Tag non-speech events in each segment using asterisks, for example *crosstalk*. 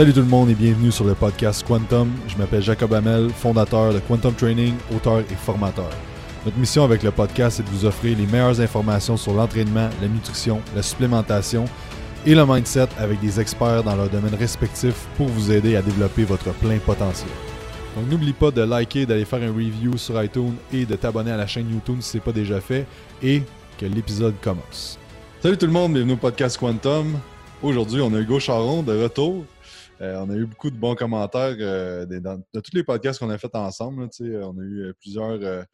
Salut tout le monde et bienvenue sur le podcast Quantum. Je m'appelle Jacob Hamel, fondateur de Quantum Training, auteur et formateur. Notre mission avec le podcast est de vous offrir les meilleures informations sur l'entraînement, la nutrition, la supplémentation et le mindset avec des experts dans leurs domaines respectifs pour vous aider à développer votre plein potentiel. Donc n'oublie pas de liker, d'aller faire un review sur iTunes et de t'abonner à la chaîne YouTube si ce n'est pas déjà fait et que l'épisode commence. Salut tout le monde, bienvenue au podcast Quantum. Aujourd'hui, on a Hugo Charon de retour. Euh, on a eu beaucoup de bons commentaires euh, dans, tous les podcasts qu'on a fait ensemble. Là, on a eu euh, plusieurs,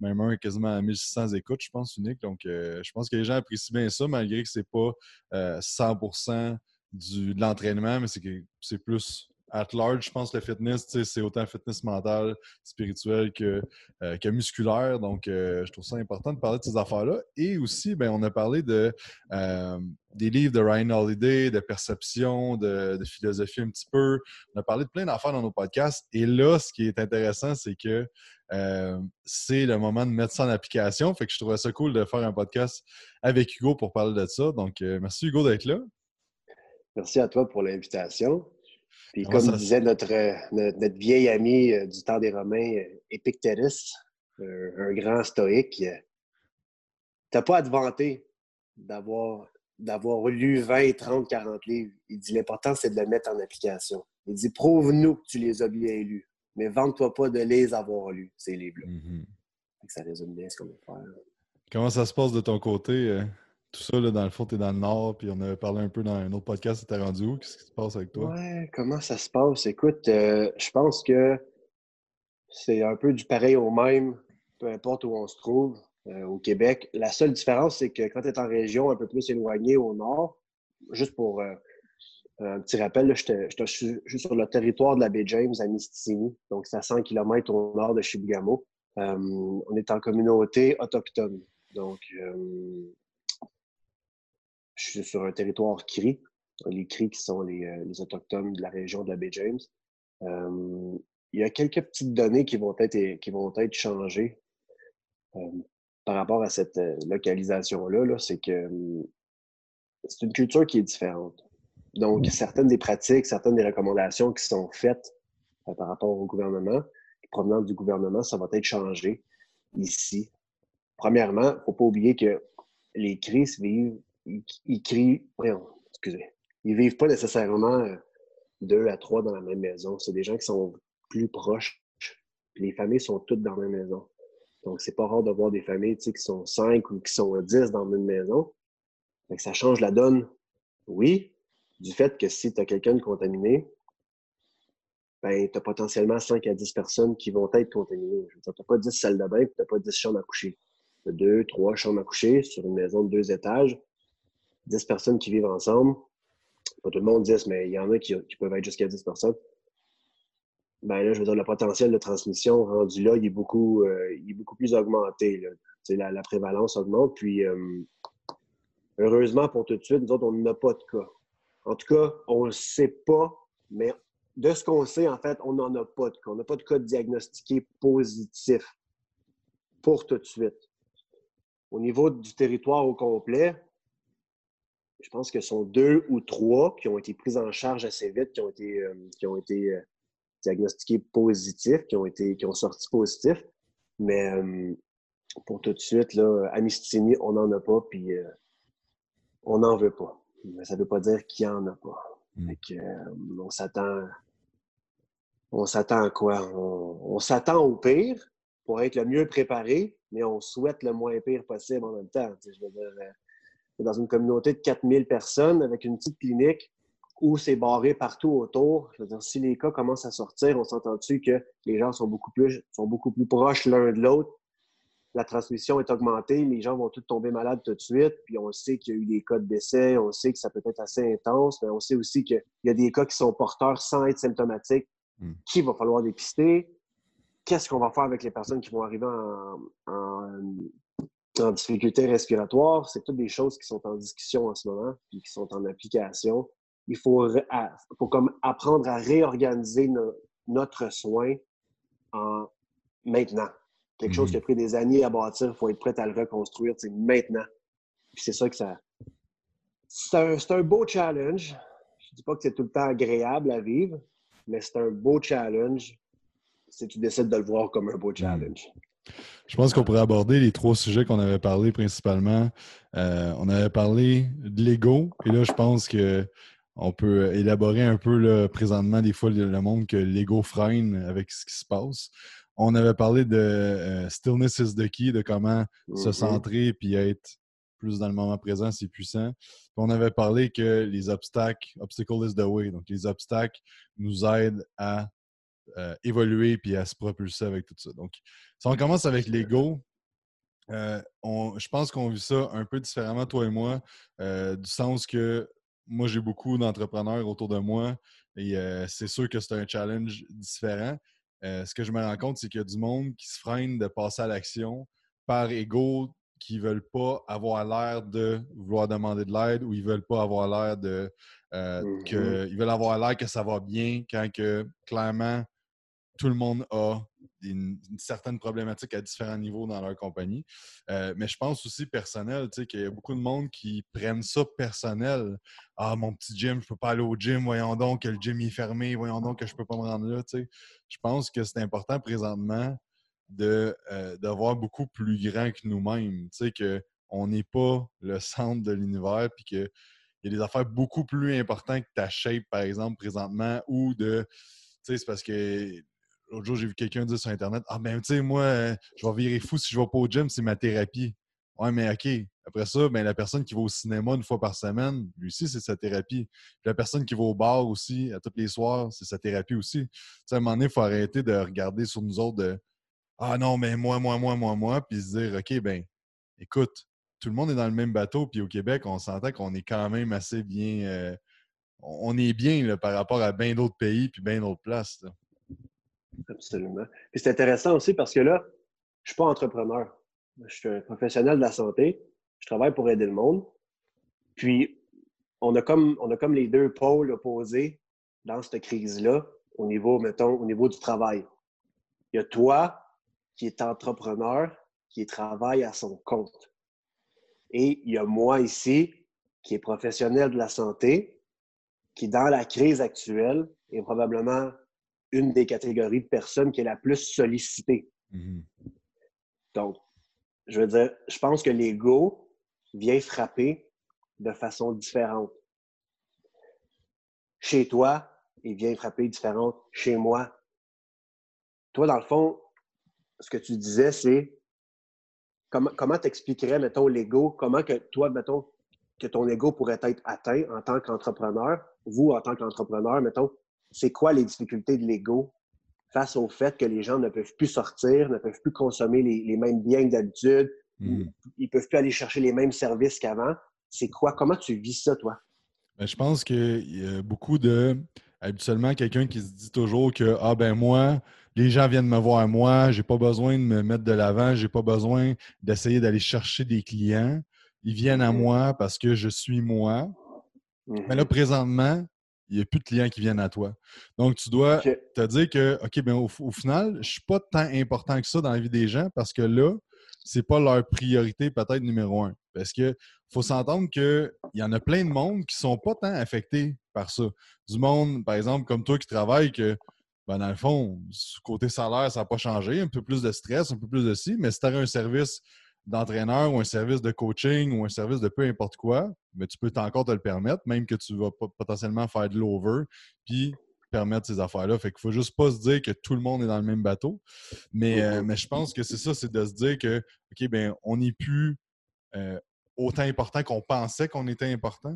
même un quasiment à 1600 écoutes, je pense, unique. Donc, je pense que les gens apprécient bien ça, malgré que c'est pas 100% du, de l'entraînement, mais c'est plus at large, je pense que le fitness, c'est autant fitness mental, spirituel que, euh, musculaire. Donc, euh, je trouve ça important de parler de ces affaires-là. Et aussi, ben, on a parlé de, euh, des livres de Ryan Holiday, de perception, de, philosophie un petit peu. On a parlé de plein d'affaires dans nos podcasts. Et là, ce qui est intéressant, c'est que c'est le moment de mettre ça en application. Fait que je trouvais ça cool de faire un podcast avec Hugo pour parler de ça. Donc, merci Hugo d'être là. Merci à toi pour l'invitation. Puis comme disait notre, notre, vieil ami euh, du temps des Romains, euh, Épictétus, un grand stoïque, euh, t'as pas à te vanter d'avoir d'avoir lu 20, 30, 40 livres. Il dit l'important, c'est de le mettre en application. Il dit prouve-nous que tu les as bien lus, mais vante-toi pas de les avoir lus, ces livres-là. Mm-hmm. Ça résume bien ce qu'on veut faire. Comment ça se passe de ton côté? Tout ça, là, dans le fond, tu es dans le Nord, puis on avait parlé un peu dans un autre podcast, tu rendu où? Qu'est-ce qui se passe avec toi? Ouais, comment ça se passe? Écoute, euh, je pense que c'est un peu du pareil au même, peu importe où on se trouve euh, au Québec. La seule différence, c'est que quand tu es en région un peu plus éloignée au Nord, juste pour euh, un petit rappel, je suis sur le territoire de la baie James à Mistissini, donc c'est à 100 km au nord de Chibougamau. on est en communauté autochtone. Donc, je suis sur un territoire CRI, les CRI qui sont les, euh, les Autochtones de la région de la baie James. Euh, il y a quelques petites données qui vont être, qui vont être changées euh, par rapport à cette localisation-là. -là, c'est que c'est une culture qui est différente. Donc, certaines des pratiques, certaines des recommandations qui sont faites par rapport au gouvernement, provenant du gouvernement, ça va être changé ici. Premièrement, il ne faut pas oublier que les crises vivent ils, crient, excusez, ils vivent pas nécessairement euh, deux à trois dans la même maison. C'est des gens qui sont plus proches. les familles sont toutes dans la même maison. Donc, c'est pas rare de voir des familles qui sont cinq ou qui sont dix dans une maison. ça change la donne, oui, du fait que si tu as quelqu'un de contaminé, ben, tu as potentiellement 5 à 10 personnes qui vont être contaminées. Tu n'as pas 10 salles de bain tu n'as pas 10 chambres à coucher. Tu as deux, trois chambres à coucher sur une maison de deux étages. 10 personnes qui vivent ensemble, pas tout le monde 10, mais il y en a qui, peuvent être jusqu'à 10 personnes. Ben là, je veux dire, le potentiel de transmission rendu là, il est beaucoup, euh, il est beaucoup plus augmenté. La, la, prévalence augmente. Puis, euh, heureusement pour tout de suite, nous autres, on n'a pas de cas. En tout cas, on ne le sait pas, mais de ce qu'on sait, en fait, on n'en a pas de cas. On n'a pas de cas diagnostiqués positifs pour tout de suite. Au niveau du territoire au complet, je pense que ce sont deux ou trois qui ont été pris en charge assez vite, qui ont été, euh, qui ont été euh, diagnostiqués positifs, qui ont, été, qui ont sorti positifs. Mais euh, pour tout de suite, là, Amistini, on n'en a pas, puis on n'en veut pas. Mais ça ne veut pas dire qu'il n'y en a pas. Hmm. on s'attend. On s'attend à quoi? On, s'attend au pire pour être le mieux préparé, mais on souhaite le moins pire possible en même temps. Je veux dire, dans une communauté de 4000 personnes avec une petite clinique où c'est barré partout autour. Je veux dire, si les cas commencent à sortir, on s'entend dessus que les gens sont beaucoup plus, sont beaucoup plus proches l'un de l'autre? La transmission est augmentée, les gens vont tous tomber malades tout de suite, puis on sait qu'il y a eu des cas de décès, on sait que ça peut être assez intense, mais on sait aussi qu'il y a des cas qui sont porteurs sans être symptomatiques, hmm. qu'il va falloir dépister? Qu'est-ce qu'on va faire avec les personnes qui vont arriver en en difficulté respiratoire, c'est toutes des choses qui sont en discussion en ce moment, puis qui sont en application. Il faut, faut comme apprendre à réorganiser notre soin en maintenant. Quelque chose qui a mhm. pris des années à bâtir, il faut être prêt à le reconstruire maintenant. Puis c'est ça que ça. C'est un, un, beau challenge. dis pas que c'est tout le temps agréable à vivre, mais c'est un beau challenge si tu décides de le voir comme un beau hmm. Je pense qu'on pourrait aborder les trois sujets qu'on avait parlé principalement. Euh, on avait parlé de l'ego, et là, je pense que on peut élaborer un peu là, présentement des fois le monde que l'ego freine avec ce qui se passe. On avait parlé de euh, stillness is the key, de comment se mm-hmm. centrer puis être plus dans le moment présent, c'est puissant. on avait parlé que les obstacles, obstacle is the way, donc les obstacles nous aident à euh, évoluer puis à se propulser avec tout ça. Donc, si on commence avec l'ego, euh, je pense qu'on vit ça un peu différemment, toi et moi, du sens que moi, j'ai beaucoup d'entrepreneurs autour de moi et c'est sûr que c'est un challenge différent. ce que je me rends compte, c'est qu'il y a du monde qui se freine de passer à l'action par ego, qui ne veulent pas avoir l'air de vouloir demander de l'aide ou ils ne veulent pas avoir l'air de. Que, ils veulent avoir l'air que ça va bien quand que clairement tout le monde a une, certaine problématique à différents niveaux dans leur compagnie. Euh, mais je pense aussi personnel, tu sais, qu'il y a beaucoup de monde qui prennent ça personnel. Ah, mon petit gym, je peux pas aller au gym, voyons donc que le gym est fermé, voyons donc que je peux pas me rendre là, tu sais. Je pense que c'est important présentement de, euh, d'avoir beaucoup plus grand que nous-mêmes, tu sais, qu'on n'est pas le centre de l'univers, puis qu'il y a des affaires beaucoup plus importantes que ta shape, par exemple, présentement, ou de tu sais, c'est parce que L'autre jour, j'ai vu quelqu'un dire sur Internet Ah, ben, tu sais, moi, euh, je vais virer fou si je vais pas au gym, c'est ma thérapie. Ouais, mais OK. Après ça, ben, la personne qui va au cinéma une fois par semaine, lui aussi, c'est sa thérapie. la personne qui va au bar aussi, à tous les soirs, c'est sa thérapie aussi. Tu sais, à un moment donné, il faut arrêter de regarder sur nous autres de Ah non, mais moi, moi, moi, moi, moi, puis se dire OK, ben, écoute, tout le monde est dans le même bateau, puis au Québec, on s'entend qu'on est quand même assez bien. Euh, on est bien là, par rapport à bien d'autres pays, puis bien d'autres places. Absolument. Puis c'est intéressant aussi parce que là, je ne suis pas entrepreneur. Je suis un professionnel de la santé. Je travaille pour aider le monde. Puis, on a comme, on les deux pôles opposés dans cette crise-là au niveau, mettons, au niveau du travail. Il y a toi qui est entrepreneur, qui travaille à son compte. Et il y a moi ici, qui est professionnel de la santé, qui, dans la crise actuelle, est probablement une des catégories de personnes qui est la plus sollicitée. Mm-hmm. Donc, je veux dire, je pense que l'ego vient frapper de façon différente. Chez toi, il vient frapper différente chez moi. Toi, dans le fond, ce que tu disais, c'est comment, comment t'expliquerais, mettons, l'ego, comment que toi, mettons, que ton ego pourrait être atteint en tant qu'entrepreneur, vous, en tant qu'entrepreneur, mettons, c'est quoi les difficultés de l'ego face au fait que les gens ne peuvent plus sortir, ne peuvent plus consommer les, mêmes biens que d'habitude, hmm. ils ne peuvent plus aller chercher les mêmes services qu'avant? C'est quoi? Comment tu vis ça, toi? Ben, je pense qu'il y a beaucoup de. Habituellement, quelqu'un qui se dit toujours que Ah ben moi, les gens viennent me voir moi, j'ai pas besoin de me mettre de l'avant, j'ai pas besoin d'essayer d'aller chercher des clients. Ils viennent à moi parce que je suis moi. Mais là, mm-hmm. présentement, il n'y a plus de clients qui viennent à toi. Donc, tu dois te dire que, OK, bien, au, final, je ne suis pas tant important que ça dans la vie des gens parce que là, ce n'est pas leur priorité peut-être numéro un. Parce qu'il faut s'entendre qu'il y en a plein de monde qui ne sont pas tant affectés par ça. Du monde, par exemple, comme toi qui travaille, que ben, dans le fond, côté salaire, ça n'a pas changé. Un peu plus de stress, un peu plus de ci, mais si tu as un service d'entraîneur ou un service de coaching ou un service de peu importe quoi, mais tu peux encore te le permettre, même que tu vas potentiellement faire de l'over, puis permettre ces affaires-là. Fait qu'il faut juste pas se dire que tout le monde est dans le même bateau. Mais, euh, mais je pense que c'est ça, c'est de se dire que, OK, ben on n'est plus euh, autant important qu'on pensait qu'on était important.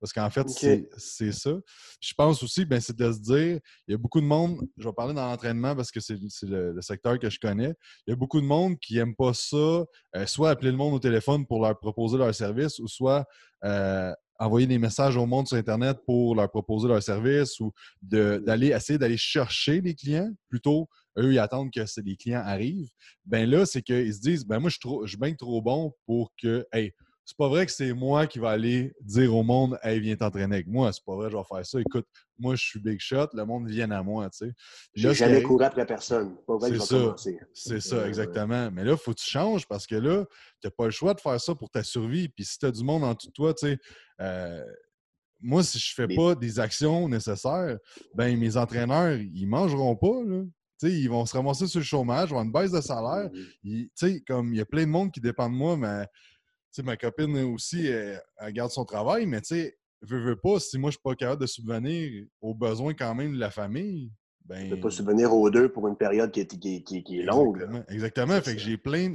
Parce qu'en fait, c'est ça. Je pense aussi, ben, c'est de se dire, il y a beaucoup de monde, je vais parler dans l'entraînement parce que c'est le, secteur que je connais, il y a beaucoup de monde qui n'aime pas ça, euh, soit appeler le monde au téléphone pour leur proposer leur service, ou soit euh, envoyer des messages au monde sur Internet pour leur proposer leur service, ou d'aller essayer d'aller chercher les clients plutôt eux, ils attendent que les clients arrivent. Ben là, c'est qu'ils se disent, ben moi, je suis, je suis bien trop bon pour que, hey, c'est pas vrai que c'est moi qui va aller dire au monde Hey, viens t'entraîner avec moi. C'est pas vrai, je vais faire ça. Écoute, moi, je suis big shot, le monde vient à moi. Tu sais. J'ai jamais couru après personne. C'est ça. C'est ça, exactement. Mais là, il faut que tu changes parce que là, tu n'as pas le choix de faire ça pour ta survie. Puis si tu as du monde en tout toi, tu sais, euh, moi, si je fais pas des actions nécessaires, ben mes entraîneurs, ils mangeront pas. Là. ils vont se ramasser sur le chômage, vont avoir une baisse de salaire. Comme il y a plein de monde qui dépend de moi, mais ma copine aussi, elle, garde son travail, mais tu sais, veux, veux pas, si moi je suis pas capable de subvenir aux besoins quand même de la famille, ben... Tu peux pas subvenir aux deux pour une période qui est, qui, est longue. Exactement. Exactement. Fait que j'ai plein.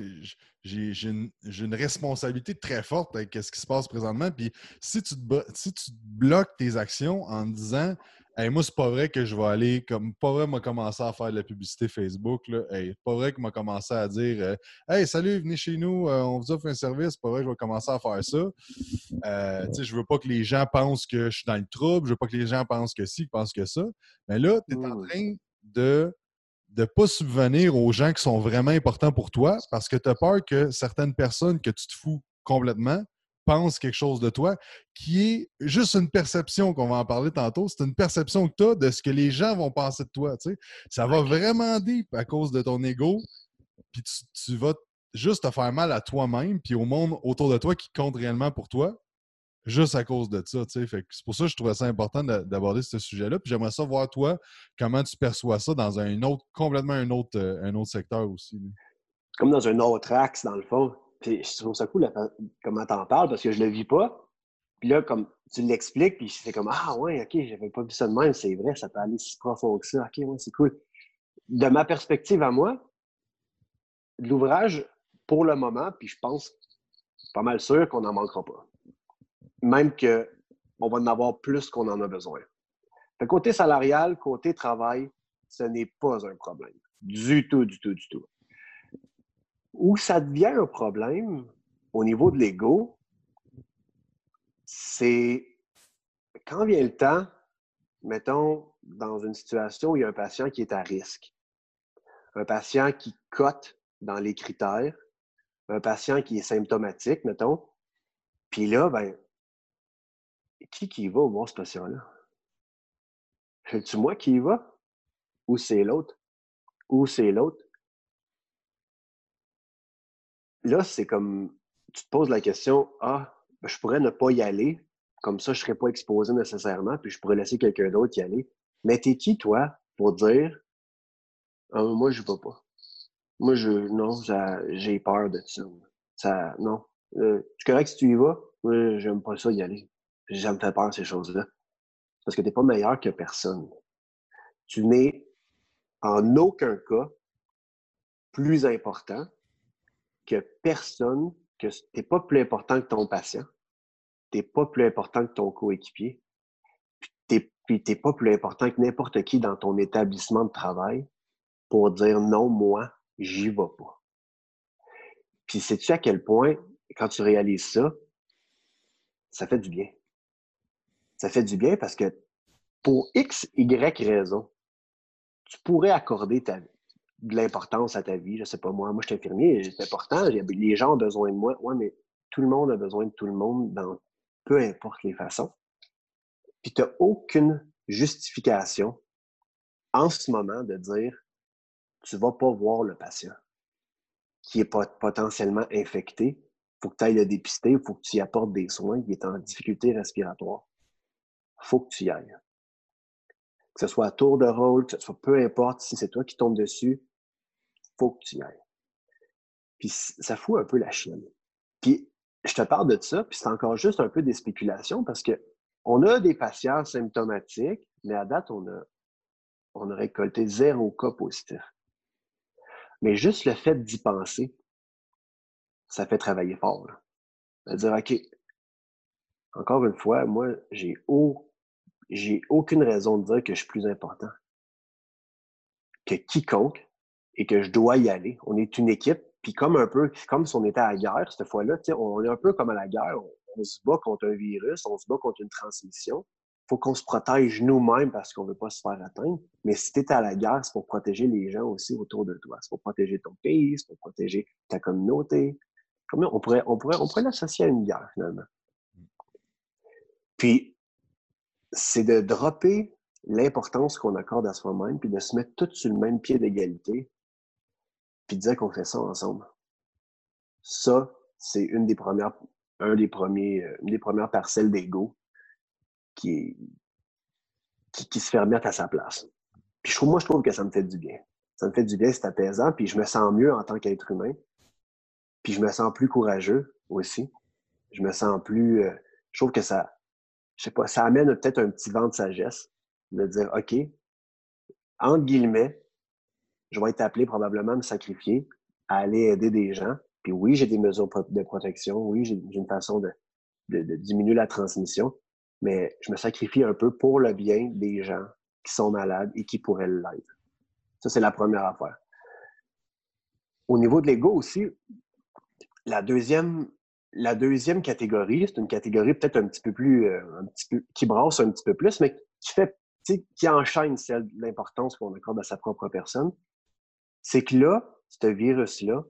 J'ai une, une, responsabilité très forte avec ce qui se passe présentement. Puis si tu, te, si tu bloques tes actions en disant Hey, moi, c'est pas vrai que je vais aller comme pas vrai m'a commencé à faire de la publicité Facebook. Là. Hey, pas vrai que m'a commencé à dire euh, Hey, salut, venez chez nous, euh, on vous offre un service, pas vrai que je vais commencer à faire ça. Euh, je veux pas que les gens pensent que je suis dans le trouble, je veux pas que les gens pensent que si, pensent que ça. Mais là, tu es en mmh. train de ne pas subvenir aux gens qui sont vraiment importants pour toi parce que tu as peur que certaines personnes que tu te fous complètement pense quelque chose de toi, qui est juste une perception qu'on va en parler tantôt. C'est une perception que tu as de ce que les gens vont penser de toi. Ça va vraiment deep à cause de ton ego. Puis tu, vas juste te faire mal à toi-même, puis au monde autour de toi qui compte réellement pour toi, juste à cause de ça. C'est pour ça que je trouvais ça important d'aborder ce sujet-là. Puis j'aimerais savoir, toi, comment tu perçois ça dans un autre, complètement un autre, euh, un autre secteur aussi. Comme dans un autre axe, dans le fond. Puis je trouve ça cool comment t'en parles parce que je le vis pas. Puis là, comme tu l'expliques, puis c'est comme Ah ouais, ok, j'avais pas vu ça de même, c'est vrai, ça peut aller si profond que ça. Ok, ouais, c'est cool. De ma perspective à moi, l'ouvrage, pour le moment, puis je pense pas mal sûr qu'on n'en manquera pas. Même qu'on va en avoir plus qu'on en a besoin. Le côté salarial, côté travail, ce n'est pas un problème. Du tout, du tout, du tout. Où ça devient un problème au niveau de l'ego, c'est quand vient le temps, mettons, dans une situation où il y a un patient qui est à risque, un patient qui cote dans les critères, un patient qui est symptomatique, mettons, puis là, ben, qui qui va voir ce patient-là? C'est-tu moi qui y va? Ou c'est l'autre? Ou c'est l'autre? Là, c'est comme, tu te poses la question, ah, ben, je pourrais ne pas y aller, comme ça, je ne serais pas exposé nécessairement, puis je pourrais laisser quelqu'un d'autre y aller. Mais t'es qui, toi, pour dire, ah, moi, je ne vais pas. Moi, je, non, j'ai peur de ça. ça non. Euh, tu correct si tu y vas? Moi, j'aime pas ça y aller. J'aime faire peur, ces choses-là. Parce que tu n'es pas meilleur que personne. Tu n'es en aucun cas plus important que personne, que tu n'es pas plus important que ton patient, tu n'es pas plus important que ton coéquipier, puis tu n'es pas plus important que n'importe qui dans ton établissement de travail pour dire non, moi, j'y vais pas. Puis sais-tu à quel point, quand tu réalises ça, ça fait du bien? Ça fait du bien parce que pour X, Y raison, tu pourrais accorder ta, de l'importance à ta vie. Je sais pas moi, moi je suis infirmier, c'est important, les gens ont besoin de moi. Oui, mais tout le monde a besoin de tout le monde dans peu importe les façons. Puis tu n'as aucune justification en ce moment de dire tu vas pas voir le patient qui est potentiellement infecté. Il faut que tu ailles le dépister, il faut que tu y apportes des soins, qui est en difficulté respiratoire. Il faut que tu y ailles. Que ce soit à tour de rôle, que ce soit peu importe si c'est toi qui tombes dessus, que tu y ailles. Puis ça fout un peu la chienne. Puis je te parle de ça, puis c'est encore juste un peu des spéculations parce que on a des patients symptomatiques, mais à date, on a, on a récolté zéro cas positif. Mais juste le fait d'y penser, ça fait travailler fort. À dire, OK, encore une fois, moi, j'ai aucune raison de dire que je suis plus important que quiconque et que je dois y aller. On est une équipe, puis comme un peu, comme si on était à la guerre cette fois-là, on est un peu comme à la guerre, on, se bat contre un virus, on se bat contre une transmission. Il faut qu'on se protège nous-mêmes parce qu'on ne veut pas se faire atteindre. Mais si tu es à la guerre, c'est pour protéger les gens aussi autour de toi. C'est pour protéger ton pays, c'est pour protéger ta communauté. On pourrait, on pourrait, on pourrait l'associer à une guerre, finalement. Puis, c'est de dropper l'importance qu'on accorde à soi-même, puis de se mettre tous sur le même pied d'égalité, puis qu'on fait ça ensemble. Ça, c'est une des premières, un des premiers, euh, une des premières parcelles d'ego qui, qui, se fait à sa place. Puis moi, je trouve que ça me fait du bien. Ça me fait du bien, c'est apaisant, puis je me sens mieux en tant qu'être humain. Puis je me sens plus courageux aussi. Je me sens plus. Euh, je trouve que ça, je sais pas, ça amène peut-être un petit vent de sagesse de dire OK, entre guillemets, je vais être appelé probablement à me sacrifier, à aller aider des gens. Puis oui, j'ai des mesures de protection, oui, j'ai une façon de, de, diminuer la transmission, mais je me sacrifie un peu pour le bien des gens qui sont malades et qui pourraient l'être. Ça, c'est la première affaire. Au niveau de l'ego aussi, la deuxième, la deuxième catégorie, c'est une catégorie peut-être un petit peu plus, euh, un petit peu, qui brasse un petit peu plus, mais qui fait, qui enchaîne celle l'importance qu'on accorde à sa propre personne. C'est que là, ce virus-là,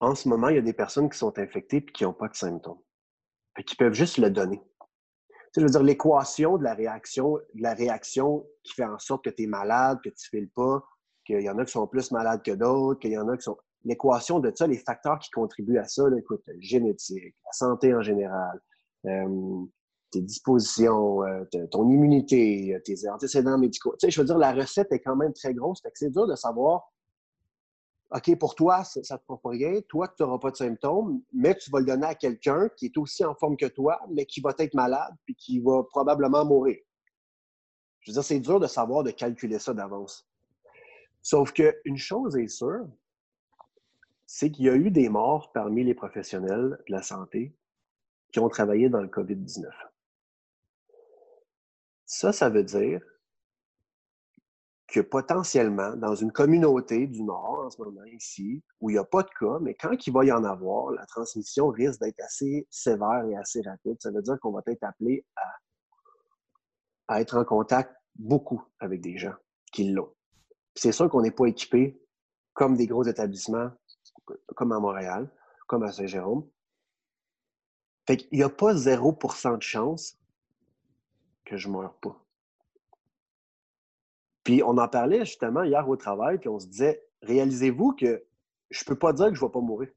en ce moment, il y a des personnes qui sont infectées et qui n'ont pas de symptômes. et qui peuvent juste le donner. je veux dire, l'équation de la réaction, de la réaction qui fait en sorte que tu es malade, que tu ne files pas, qu'il y en a qui sont plus malades que d'autres, qu'il y en a qui sont l'équation de ça, les facteurs qui contribuent à ça, là, écoute, génétique, la santé en général, euh, tes dispositions, euh, ton immunité, euh, tes antécédents médicaux. Tu sais, je veux dire, la recette est quand même très grosse. Que c'est dur de savoir, OK, pour toi, ça ne te prend pas rien. Toi, tu n'auras pas de symptômes, mais tu vas le donner à quelqu'un qui est aussi en forme que toi, mais qui va être malade puis qui va probablement mourir. Je veux dire, c'est dur de savoir, de calculer ça d'avance. Sauf qu'une chose est sûre, c'est qu'il y a eu des morts parmi les professionnels de la santé qui ont travaillé dans le COVID-19. Ça, ça veut dire que potentiellement, dans une communauté du Nord, en ce moment ici, où il n'y a pas de cas, mais quand il va y en avoir, la transmission risque d'être assez sévère et assez rapide. Ça veut dire qu'on va être appelé à, à être en contact beaucoup avec des gens qui l'ont. C'est sûr qu'on n'est pas équipé comme des gros établissements comme à Montréal, comme à Saint-Jérôme. Fait qu'il n'y a pas 0% de chance que je ne meure pas. Puis on en parlait justement hier au travail, puis on se disait, réalisez-vous que je ne peux pas dire que je ne vais pas mourir?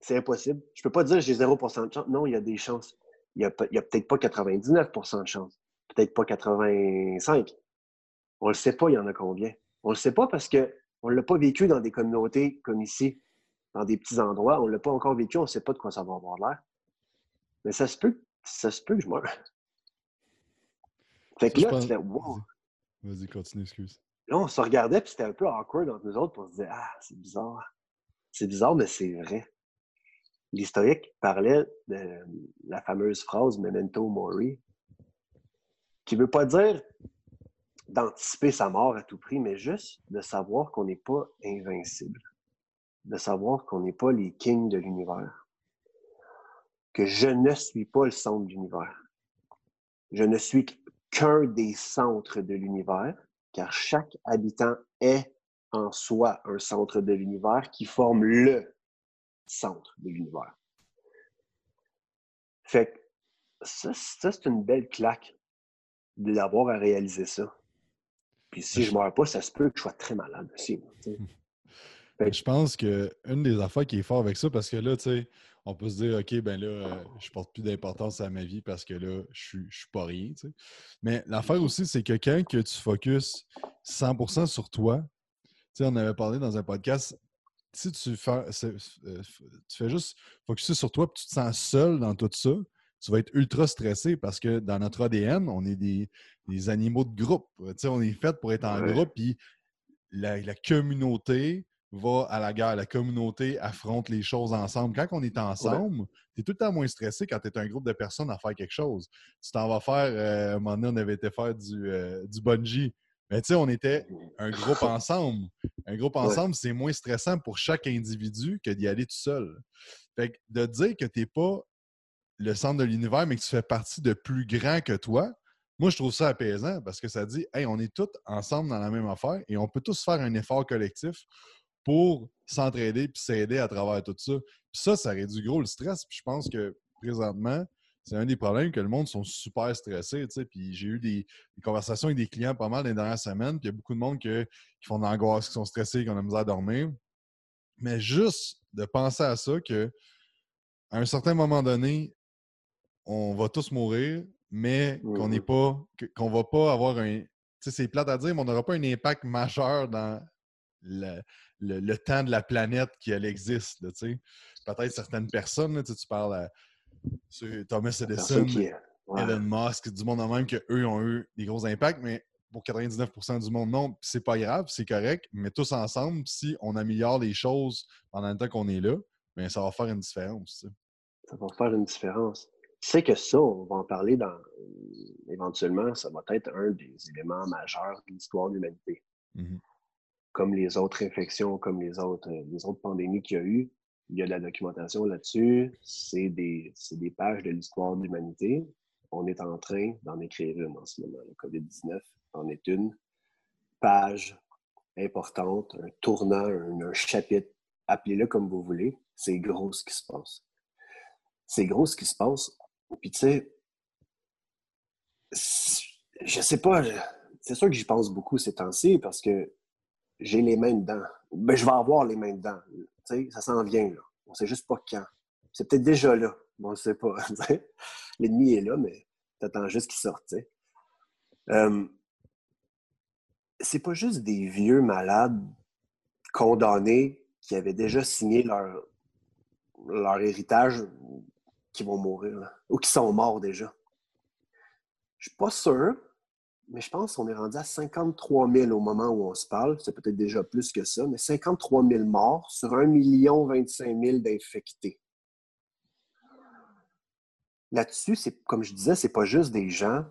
C'est impossible. Je ne peux pas dire que j'ai 0% de chance. Non, il y a des chances. Il n'y a, peut-être pas 99% de chance. Peut-être pas 85. On ne le sait pas, il y en a combien. On ne le sait pas parce que on ne l'a pas vécu dans des communautés comme ici, dans des petits endroits. On ne l'a pas encore vécu, on ne sait pas de quoi ça va avoir l'air. Mais ça se peut, ça se peut que je meure. Fait que là, tu fais wow. Vas-y, continue, excuse. Là, on se regardait, puis c'était un peu awkward entre nous autres, puis on se disait Ah, c'est bizarre. C'est bizarre, mais c'est vrai. L'historique parlait de la fameuse phrase Memento Mori, qui ne veut pas dire d'anticiper sa mort à tout prix, mais juste de savoir qu'on n'est pas invincible, de savoir qu'on n'est pas les kings de l'univers, que je ne suis pas le centre de l'univers. Je ne suis qu'un des centres de l'univers, car chaque habitant est en soi un centre de l'univers qui forme le centre de l'univers. Fait que ça, ça c'est une belle claque d'avoir à réaliser ça. Puis si je ne meurs pas, ça se peut que je sois très malade aussi. *laughs* Je pense qu'une des affaires qui est fort avec ça, parce que là, tu sais, on peut se dire, OK, ben là, euh, je porte plus d'importance à ma vie parce que là, je ne suis pas rien. Tu sais. Mais l'affaire mm-hmm. aussi, c'est que quand que tu focuses 100% sur toi, tu sais, on avait parlé dans un podcast, si tu fais, euh, tu fais juste focuser sur toi et tu te sens seul dans tout ça, tu vas être ultra stressé parce que dans notre ADN, on est des, animaux de groupe. on est fait pour être en groupe, puis la, communauté va à la guerre. La communauté affronte les choses ensemble. Quand on est ensemble, tu es tout le temps moins stressé quand tu es un groupe de personnes à faire quelque chose. Tu t'en vas faire, euh, un moment donné, on avait été faire du, euh, du bungee. Mais tu sais, on était un groupe ensemble. Un groupe ensemble, c'est moins stressant pour chaque individu que d'y aller tout seul. Fait que de dire que tu n'es pas le centre de l'univers, mais que tu fais partie de plus grand que toi, moi, je trouve ça apaisant parce que ça dit, hey, on est tous ensemble dans la même affaire et on peut tous faire un effort collectif pour s'entraider puis s'aider à travers tout ça. Puis ça, ça réduit gros le stress. Puis je pense que présentement, c'est un des problèmes que le monde sont super stressés. Puis j'ai eu des, conversations avec des clients pas mal les dernières semaines. Puis il y a beaucoup de monde qui font de l'angoisse, qui sont stressés, qui ont la misère à dormir. Mais juste de penser à ça, que à un certain moment donné, on va tous mourir. mais qu'on n'est pas, qu'on va pas avoir un. Tu sais, c'est plate à dire, mais on n'aura pas un impact majeur dans le, temps de la planète qui elle existe. Peut-être certaines personnes, tu parles à Thomas Edison, Elon Musk, du monde en même qu'eux ont eu des gros impacts, mais pour 99% du monde, non. C'est pas grave, c'est correct, mais tous ensemble, si on améliore les choses pendant le temps qu'on est là, bien, ça va faire une différence. Ça va faire une différence. Tu sais que ça, on va en parler dans. Éventuellement, ça va être un des éléments majeurs de l'histoire de l'humanité. Mmh comme les autres infections, comme les autres, les autres pandémies qu'il y a eu, il y a de la documentation là-dessus. C'est des, des pages de l'histoire de l'humanité. On est en train d'en écrire une en ce moment. Le COVID-19 en est une page importante, un tournant, un, chapitre. Appelez-le comme vous voulez. C'est gros ce qui se passe. C'est gros ce qui se passe. Puis tu sais, je sais pas, c'est sûr que j'y pense beaucoup ces temps-ci parce que j'ai les mains dedans. Ben, je vais avoir les mains dedans. ça s'en vient, là. On sait juste pas quand. C'est peut-être déjà là. On ne sait pas. *laughs* L'ennemi est là, mais t'attends juste qu'il sorte. Euh, c'est pas juste des vieux malades condamnés qui avaient déjà signé leur, leur héritage qui vont mourir, ou qui sont morts déjà. Je suis pas sûr, mais je pense qu'on est rendu à 53 000 au moment où on se parle. C'est peut-être déjà plus que ça, mais 53 000 morts sur 1 25 000 d'infectés. Là-dessus, c'est comme je disais, c'est pas juste des gens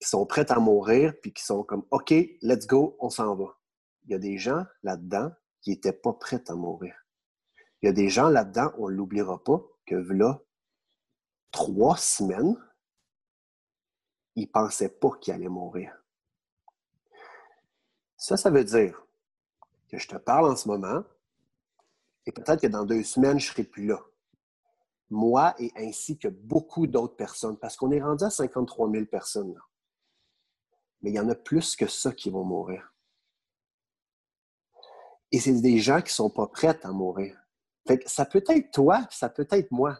qui sont prêts à mourir puis qui sont comme OK, let's go, on s'en va. Il y a des gens là-dedans qui n'étaient pas prêts à mourir. Il y a des gens là-dedans, on ne l'oubliera pas, que là, trois semaines, ils ne pensaient pas qu'ils allaient mourir. Ça, ça veut dire que je te parle en ce moment, et peut-être que dans deux semaines, je ne serai plus là. Moi et ainsi que beaucoup d'autres personnes, parce qu'on est rendu à 53 000 personnes. Là. Mais il y en a plus que ça qui vont mourir. Et c'est des gens qui ne sont pas prêts à mourir. Fait ça peut être toi, ça peut être moi.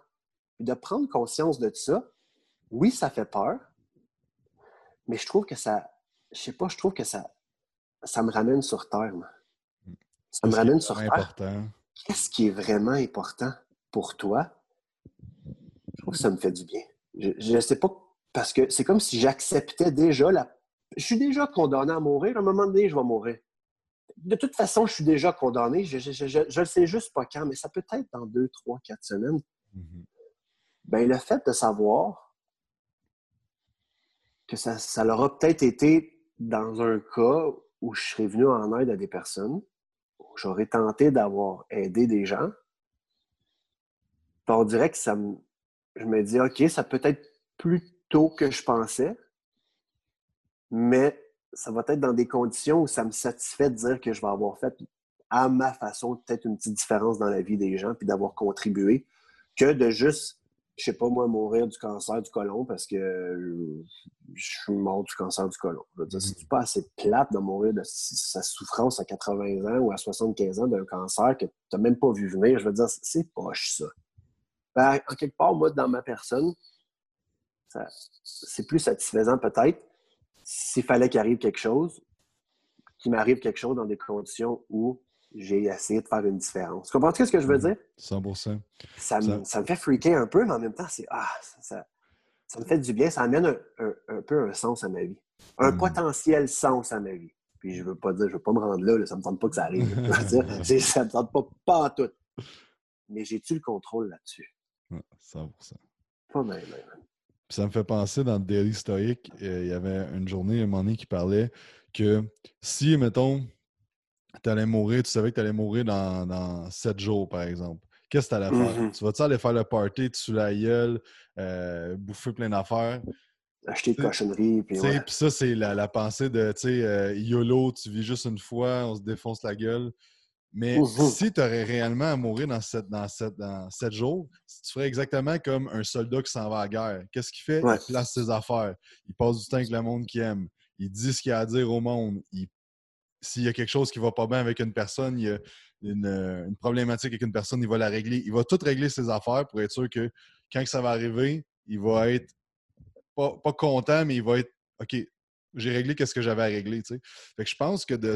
de prendre conscience de ça, oui, ça fait peur, mais je trouve que ça, je sais pas, je trouve que ça, ça me ramène sur terre. Ça me ramène sur terre. Qu'est-ce qui est vraiment important pour toi? Je trouve que ça me fait du bien. Je ne sais pas, parce que c'est comme si j'acceptais déjà la. Je suis déjà condamné à mourir. À un moment donné, je vais mourir. De toute façon, je suis déjà condamné. Je ne sais juste pas quand, mais ça peut être dans deux, trois, quatre semaines. Mm-hmm. Ben, le fait de savoir que ça, ça leur a peut-être été dans un cas où je serais venu en aide à des personnes, où j'aurais tenté d'avoir aidé des gens, on dirait que ça me. Je me dis, OK, ça peut être plus tôt que je pensais, mais ça va être dans des conditions où ça me satisfait de dire que je vais avoir fait à ma façon peut-être une petite différence dans la vie des gens, puis d'avoir contribué, que de juste je sais pas, moi, mourir du cancer du côlon parce que je suis mort du cancer du côlon. Je veux dire, c'est pas assez plate de mourir de sa souffrance à 80 ans ou à 75 ans d'un cancer que tu n'as même pas vu venir. Je veux dire, c'est poche, ça. Ben, en quelque part, moi, dans ma personne, c'est plus satisfaisant peut-être s'il fallait qu'il arrive quelque chose, qu'il m'arrive quelque chose dans des conditions où j'ai essayé de faire une différence. Tu comprends ce que je veux dire? 100 ça me, ça... me fait freaker un peu, mais en même temps, c'est ah, ça, ça, me fait du bien. Ça amène un, un, peu un sens à ma vie. Un hmm. potentiel sens à ma vie. Puis je veux pas dire, je veux pas me rendre là, ça me tente pas que ça arrive. *laughs* ça me tente pas, pas en tout. Mais j'ai-tu le contrôle là-dessus? 100% Pas même, Ça me fait penser dans le Daily Stoic, euh, il y avait une journée, un moment donné, qui parlait que si, mettons, tu allais mourir, tu savais que tu allais mourir dans, dans 7 jours, par exemple. Qu'est-ce que tu allais faire? Mm-hmm. Tu vas-tu aller faire le party, tu la gueule, euh, bouffer plein d'affaires? Acheter de cochonneries. Puis ouais. ça, c'est la, la, pensée de, tu sais, euh, YOLO, tu vis juste une fois, on se défonce la gueule. Mais mm-hmm. si tu aurais réellement à mourir dans 7 dans sept, dans sept jours, tu ferais exactement comme un soldat qui s'en va à la guerre. Qu'est-ce qu'il fait? Il place ses affaires. Il passe du temps avec le monde qu'il aime. Il dit ce qu'il a à dire au monde. Il s'il y a quelque chose qui ne va pas bien avec une personne, il y a euh, une, problématique avec une personne, il va la régler. Il va tout régler ses affaires pour être sûr que quand ça va arriver, il va être pas, content, mais il va être OK, j'ai réglé qu'est-ce que j'avais à régler. Fait que je pense que de.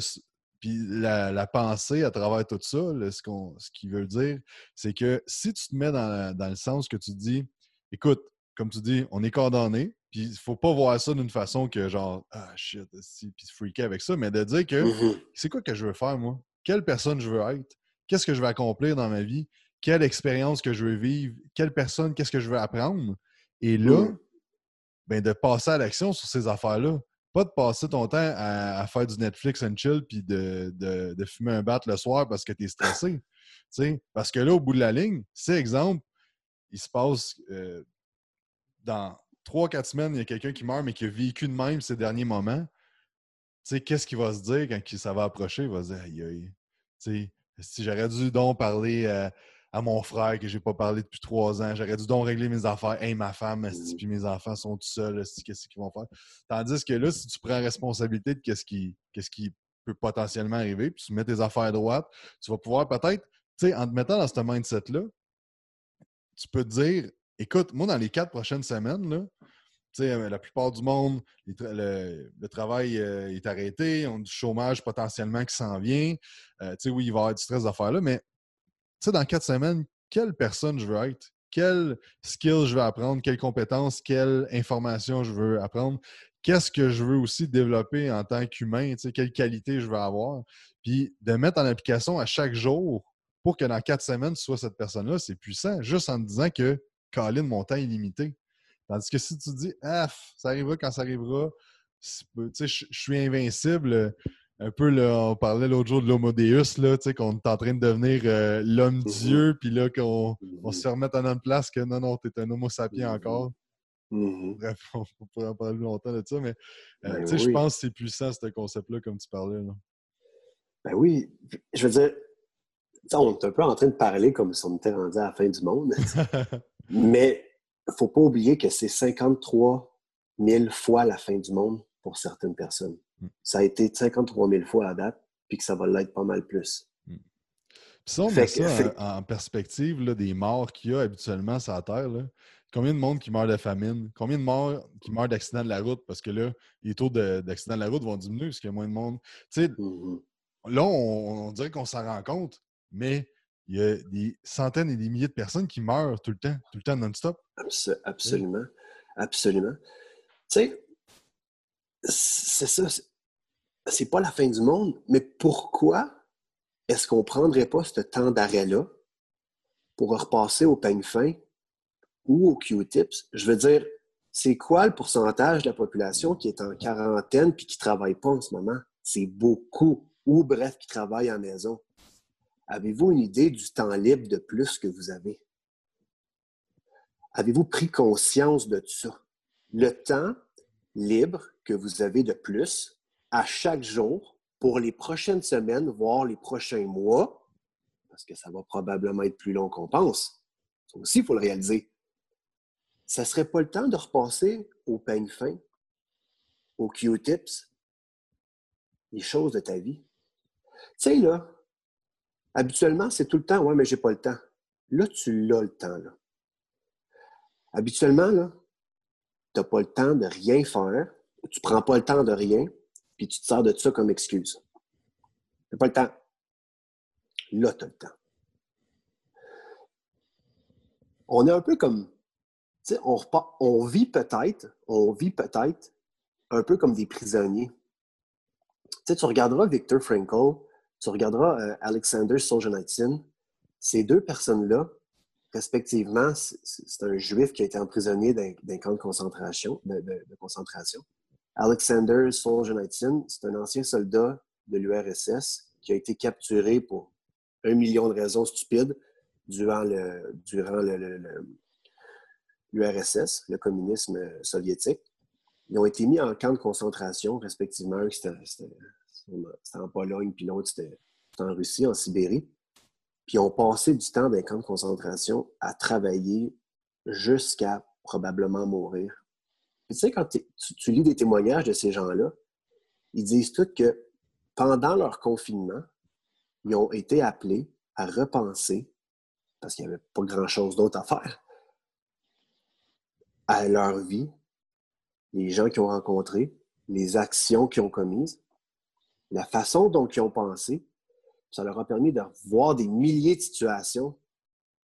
Puis la, pensée à travers tout ça, ce, qu'on, ce qu'il veut dire, c'est que si tu te mets dans, dans, le sens que tu dis, écoute, comme tu dis, on est condamné, puis il faut pas voir ça d'une façon que genre, ah shit, puis se freaker avec ça, mais de dire que mm-hmm. c'est quoi que je veux faire, moi? Quelle personne je veux être? Qu'est-ce que je vais accomplir dans ma vie? Quelle expérience que je veux vivre? Quelle personne, qu'est-ce que je veux apprendre? Et là, mm. ben, de passer à l'action sur ces affaires-là. Pas de passer ton temps à, faire du Netflix and chill puis de, de, fumer un bat le soir parce que *laughs* tu es stressé. parce que là, au bout de la ligne, c'est exemple, il se passe euh, dans trois, quatre semaines, il y a quelqu'un qui meurt, mais qui a vécu de même ces derniers moments. Qu'est-ce qu'il va se dire quand ça va approcher? Il va se dire aïe aïe. Si j'aurais dû donc parler euh, à mon frère que j'ai pas parlé depuis trois ans. J'aurais dû donc régler mes affaires. Hey, ma femme, mmh. puis mes enfants sont tout seuls, qu'est-ce qu'ils vont faire? Tandis que là, si tu prends responsabilité de qu'est-ce qui, qu'est-ce qui peut potentiellement arriver, puis tu mets tes affaires droites, tu vas pouvoir peut-être, tu sais, en te mettant dans ce mindset-là, tu peux te dire, écoute, moi, dans les quatre prochaines semaines, là, euh, la plupart du monde, le, travail euh, est arrêté, on a du chômage potentiellement qui s'en vient. Euh, oui, il va y avoir du stress d'affaires là, mais dans quatre semaines, quelle personne je veux être? Quelle skill je veux apprendre? Quelles compétences? Quelle information je veux apprendre? Qu'est-ce que je veux aussi développer en tant qu'humain? Quelle qualité je veux avoir? Puis de mettre en application à chaque jour pour que dans quatre semaines, tu sois cette personne-là, c'est puissant. Juste en te disant que Colin, mon temps est limité. Tandis que si tu dis, ah, ça arrivera quand ça arrivera, tu sais, je suis invincible un peu, là, on parlait l'autre jour de l'homodéus, là, qu'on est en train de devenir euh, l'homme-dieu, mm-hmm. puis là, qu'on on se remette en une place que non, non, t'es un homo sapiens mm-hmm. encore. Bref, *laughs* on pourrait en parler longtemps de ça, mais euh, ben sais, je pense que c'est puissant, ce concept-là, comme tu parlais. Là. Ben oui, je veux dire, on est un peu en train de parler comme si on était rendu à la fin du monde, *laughs* mais ne faut pas oublier que c'est 53 000 fois la fin du monde pour certaines personnes. Mm. Ça a été 53 000 fois à date, puis que ça va l'être pas mal plus. Mm. Puis ça, on met ça en, perspective là, des morts qu'il y a habituellement sur la Terre. Là. Combien de monde qui meurt de famine? Combien de morts qui meurent d'accidents de la route? Parce que là, les taux d'accidents de, la route vont diminuer parce qu'il y a moins de monde. Tu sais, mm-hmm. là, on, dirait qu'on s'en rend compte, mais il y a des centaines et des milliers de personnes qui meurent tout le temps, tout le temps non-stop. absolument. Absolument. Tu sais, c'est ça. C'est pas la fin du monde, mais pourquoi est-ce qu'on prendrait pas ce temps d'arrêt-là pour repasser au peigne fin ou au Q-tips? Je veux dire, c'est quoi le pourcentage de la population qui est en quarantaine puis qui ne travaille pas en ce moment? C'est beaucoup. Ou bref, qui travaille en maison. Avez-vous une idée du temps libre de plus que vous avez? Avez-vous pris conscience de ça? Le temps libre que vous avez de plus à chaque jour pour les prochaines semaines, voire les prochains mois, parce que ça va probablement être plus long qu'on pense. Ça aussi, il faut le réaliser. Ça ne serait pas le temps de repasser au peigne fin, aux Q-tips, les choses de ta vie? Tu là, habituellement, c'est tout le temps, ouais, mais j'ai pas le temps. Là, tu l'as le temps, là. Habituellement, là, tu n'as pas le temps de rien faire, tu prends pas le temps de rien, puis tu te sers de ça comme excuse. Tu pas le temps. Là, tu as le temps. On est un peu comme, tu sais, on, on vit peut-être, on vit peut-être un peu comme des prisonniers. Tu sais, tu regarderas Viktor Frankl, tu regarderas euh, Alexander Solzhenitsyn, ces deux personnes-là, respectivement, c'est un juif qui a été emprisonné d'un camp de concentration. De, concentration. Alexander Solzhenitsyn, c'est un ancien soldat de l'URSS qui a été capturé pour un million de raisons stupides durant le durant l'URSS, le, communisme soviétique. Ils ont été mis en camp de concentration, respectivement. En Pologne, puis l'autre, c'était en Russie, en Sibérie. Puis ont passé du temps dans les camps de concentration à travailler jusqu'à probablement mourir. Puis tu sais, quand tu, lis des témoignages de ces gens-là, ils disent tous que pendant leur confinement, ils ont été appelés à repenser, parce qu'il n'y avait pas grand-chose d'autre à faire, à leur vie, les gens qu'ils ont rencontrés, les actions qu'ils ont commises, la façon dont ils ont pensé. Ça leur a permis de voir des milliers de situations,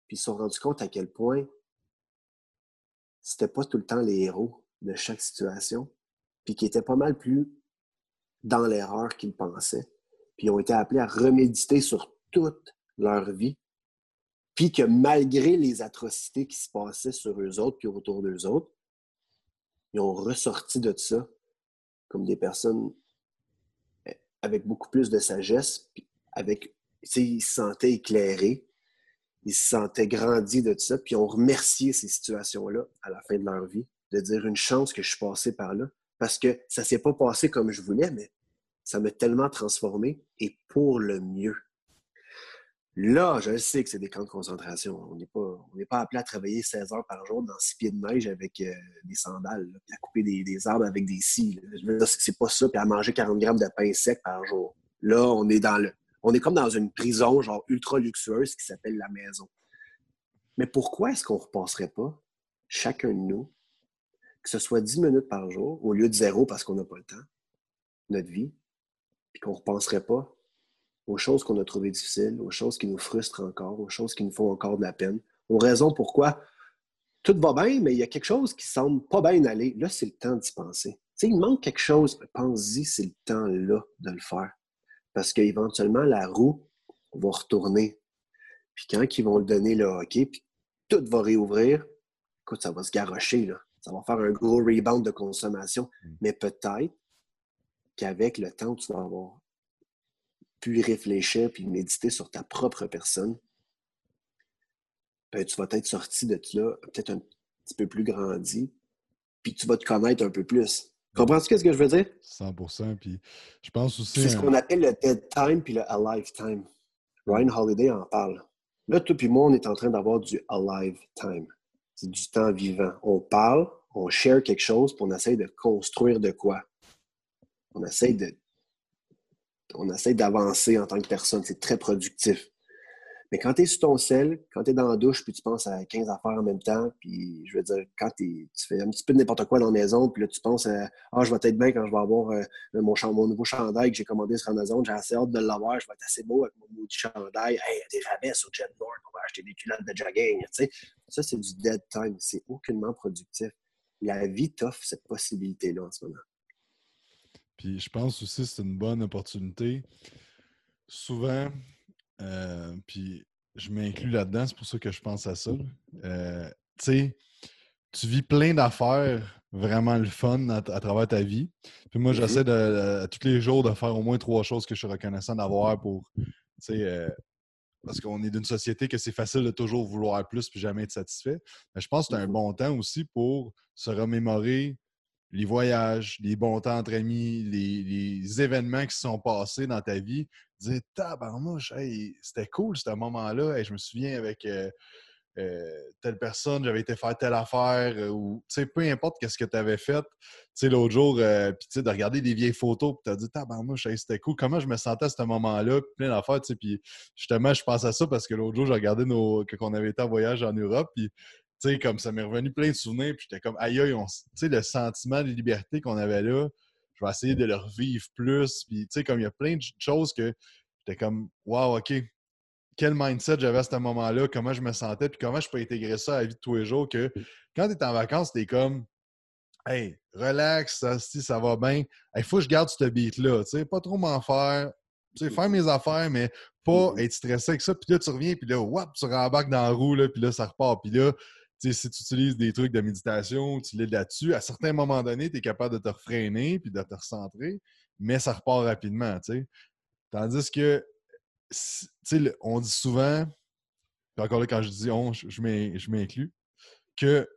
puis ils se sont rendus compte à quel point c'était pas tout le temps les héros de chaque situation, puis qu'ils étaient pas mal plus dans l'erreur qu'ils pensaient, puis ils ont été appelés à reméditer sur toute leur vie, puis que malgré les atrocités qui se passaient sur eux autres puis autour d'eux autres, ils ont ressorti de ça comme des personnes avec beaucoup plus de sagesse, puis avec, ils se sentaient éclairés, ils se sentaient grandis de tout ça, puis ils ont remercié ces situations-là à la fin de leur vie, de dire une chance que je suis passé par là, parce que ça s'est pas passé comme je voulais, mais ça m'a tellement transformé et pour le mieux. Là, je sais que c'est des camps de concentration. On n'est pas, appelé à travailler 16 heures par jour dans six pieds de neige avec euh, des sandales, puis à couper des, arbres avec des scies. C'est pas ça, puis à manger 40 grammes de pain sec par jour. Là, on est dans le. On est comme dans une prison, genre ultra luxueuse, qui s'appelle la maison. Mais pourquoi est-ce qu'on ne repasserait pas, chacun de nous, que ce soit 10 minutes par jour, au lieu de zéro parce qu'on n'a pas le temps, notre vie, puis qu'on ne repenserait pas aux choses qu'on a trouvées difficiles, aux choses qui nous frustrent encore, aux choses qui nous font encore de la peine, aux raisons pourquoi tout va bien, mais il y a quelque chose qui semble pas bien aller. Là, c'est le temps d'y penser. Tu il manque quelque chose, pense-y, c'est le temps là de le faire. Parce qu'éventuellement, la roue va retourner. Puis quand ils vont le donner le hockey, puis tout va réouvrir, écoute, ça va se garrocher, là. Ça va faire un gros rebound de consommation. Mm. Mais peut-être qu'avec le temps, tu vas avoir puis réfléchir, puis méditer sur ta propre personne, ben, tu vas être sorti de là, peut-être un petit peu plus grandi, puis tu vas te connaître un peu plus. Comprends-tu ce que je veux dire? 100 Puis je pense aussi. C'est ce qu'on appelle le dead time puis le alive time. Ryan Holiday en parle. Là, toi puis moi, on est en train d'avoir du alive time. C'est du temps vivant. On parle, on share quelque chose, puis on essaie de construire de quoi? On essaie de on essaie d'avancer en tant que personne. C'est très productif. Mais quand tu es sur ton sel, quand tu es dans la douche, puis tu penses à 15 affaires en même temps, puis je veux dire, quand tu fais un petit peu de n'importe quoi dans la maison, puis là, tu penses à Ah, je vais être bien quand je vais avoir euh, mon, nouveau chandail que j'ai commandé sur Amazon, j'ai assez hâte de l'avoir, je vais être assez beau avec mon maudit chandail. Hey, des rabais sur Jet North, on va acheter des culottes de jogging. Tu sais. Ça, c'est du dead time. C'est aucunement productif. La vie t'offre cette possibilité-là en ce moment. Puis je pense aussi que c'est une bonne opportunité. Souvent, euh, puis je m'inclus là-dedans, c'est pour ça que je pense à ça. Euh, tu sais, tu vis plein d'affaires vraiment le fun à, travers ta vie. Puis moi, mm-hmm. j'essaie de, tous les jours de faire au moins trois choses que je suis reconnaissant d'avoir pour, tu sais, euh, parce qu'on est d'une société que c'est facile de toujours vouloir plus puis jamais être satisfait. Mais je pense que c'est un mm-hmm. bon temps aussi pour se remémorer les voyages, les bons temps entre amis, les, événements qui se sont passés dans ta vie, dire tabarnouche, hey, c'était cool ce moment-là. et je me souviens avec euh, euh, telle personne, j'avais été faire telle affaire, euh, ou tu sais, peu importe qu'est-ce que tu avais fait. L'autre jour, puis de regarder des vieilles photos, puis tu as dit tabarnouche, hey, c'était cool. Comment je me sentais à ce moment-là, plein d'affaires. Puis justement, je pense à ça parce que l'autre jour, j'ai regardé nos, qu'on avait été en voyage en Europe, puis sais, comme ça m'est revenu plein de souvenirs, puis j'étais comme, aïe, aïe, tu sais, le sentiment de liberté qu'on avait là, je vais essayer de le revivre plus, puis tu sais, comme il y a plein de choses que j'étais comme, wow, OK, quel mindset j'avais à ce moment-là, comment je me sentais, puis comment je peux intégrer ça à la vie de tous les jours, que quand tu es en vacances, tu es comme, hey, relax, ça, si ça va bien, il faut que je garde ce beat-là, tu sais, pas trop m'en faire, tu sais, faire mes affaires, mais pas être stressé avec ça. Puis là, tu reviens, puis là, whop, tu rembarques dans la roue, là, puis là, ça repart. Puis là, si tu utilises des trucs de méditation, tu lis là-dessus, à certains moments donnés, tu es capable de te refréner puis de te recentrer, mais ça repart rapidement. Tandis que, on dit souvent, puis encore là, quand je dis on, je m'inclus, que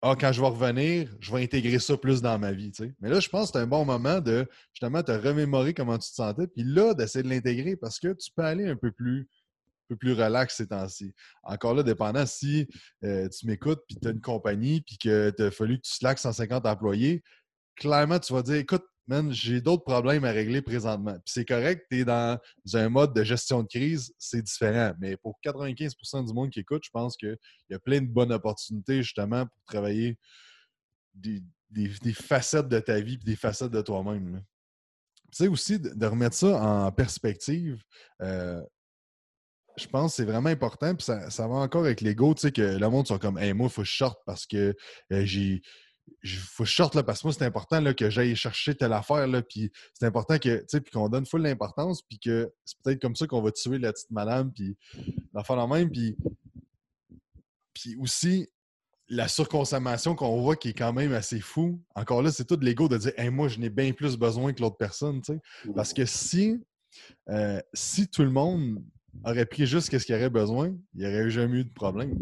ah, quand je vais revenir, je vais intégrer ça plus dans ma vie. Mais là, je pense que c'est un bon moment de justement te remémorer comment tu te sentais, puis là, d'essayer de l'intégrer parce que tu peux aller un peu plus peu plus relax ces temps-ci. Encore là, dépendant si euh, tu m'écoutes, puis tu as une compagnie, puis que tu a fallu que tu slacks 150 employés, clairement, tu vas dire écoute, man, j'ai d'autres problèmes à régler présentement. Puis c'est correct, tu es dans un mode de gestion de crise, c'est différent. Mais pour 95% du monde qui écoute, je pense qu'il y a plein de bonnes opportunités justement pour travailler des, facettes de ta vie et des facettes de toi-même. Tu sais aussi, de, remettre ça en perspective, euh, je pense que c'est vraiment important. Puis ça, va encore avec l'ego, tu sais, que le monde soit comme, hey, moi, il faut que je sorte parce que euh, j'ai. faut que je sorte là, parce que moi, c'est important là, que j'aille chercher telle affaire. Puis c'est important que, puis qu'on donne full l'importance, puis que c'est peut-être comme ça qu'on va tuer la petite madame, puis l'affaire la même. Puis, puis aussi, la surconsommation qu'on voit qui est quand même assez fou. Encore là, c'est tout de l'ego de dire hey, moi, je n'ai bien plus besoin que l'autre personne. Parce que si, euh, si tout le monde aurait pris juste ce qu'il aurait besoin, il n'y aurait jamais eu de problème.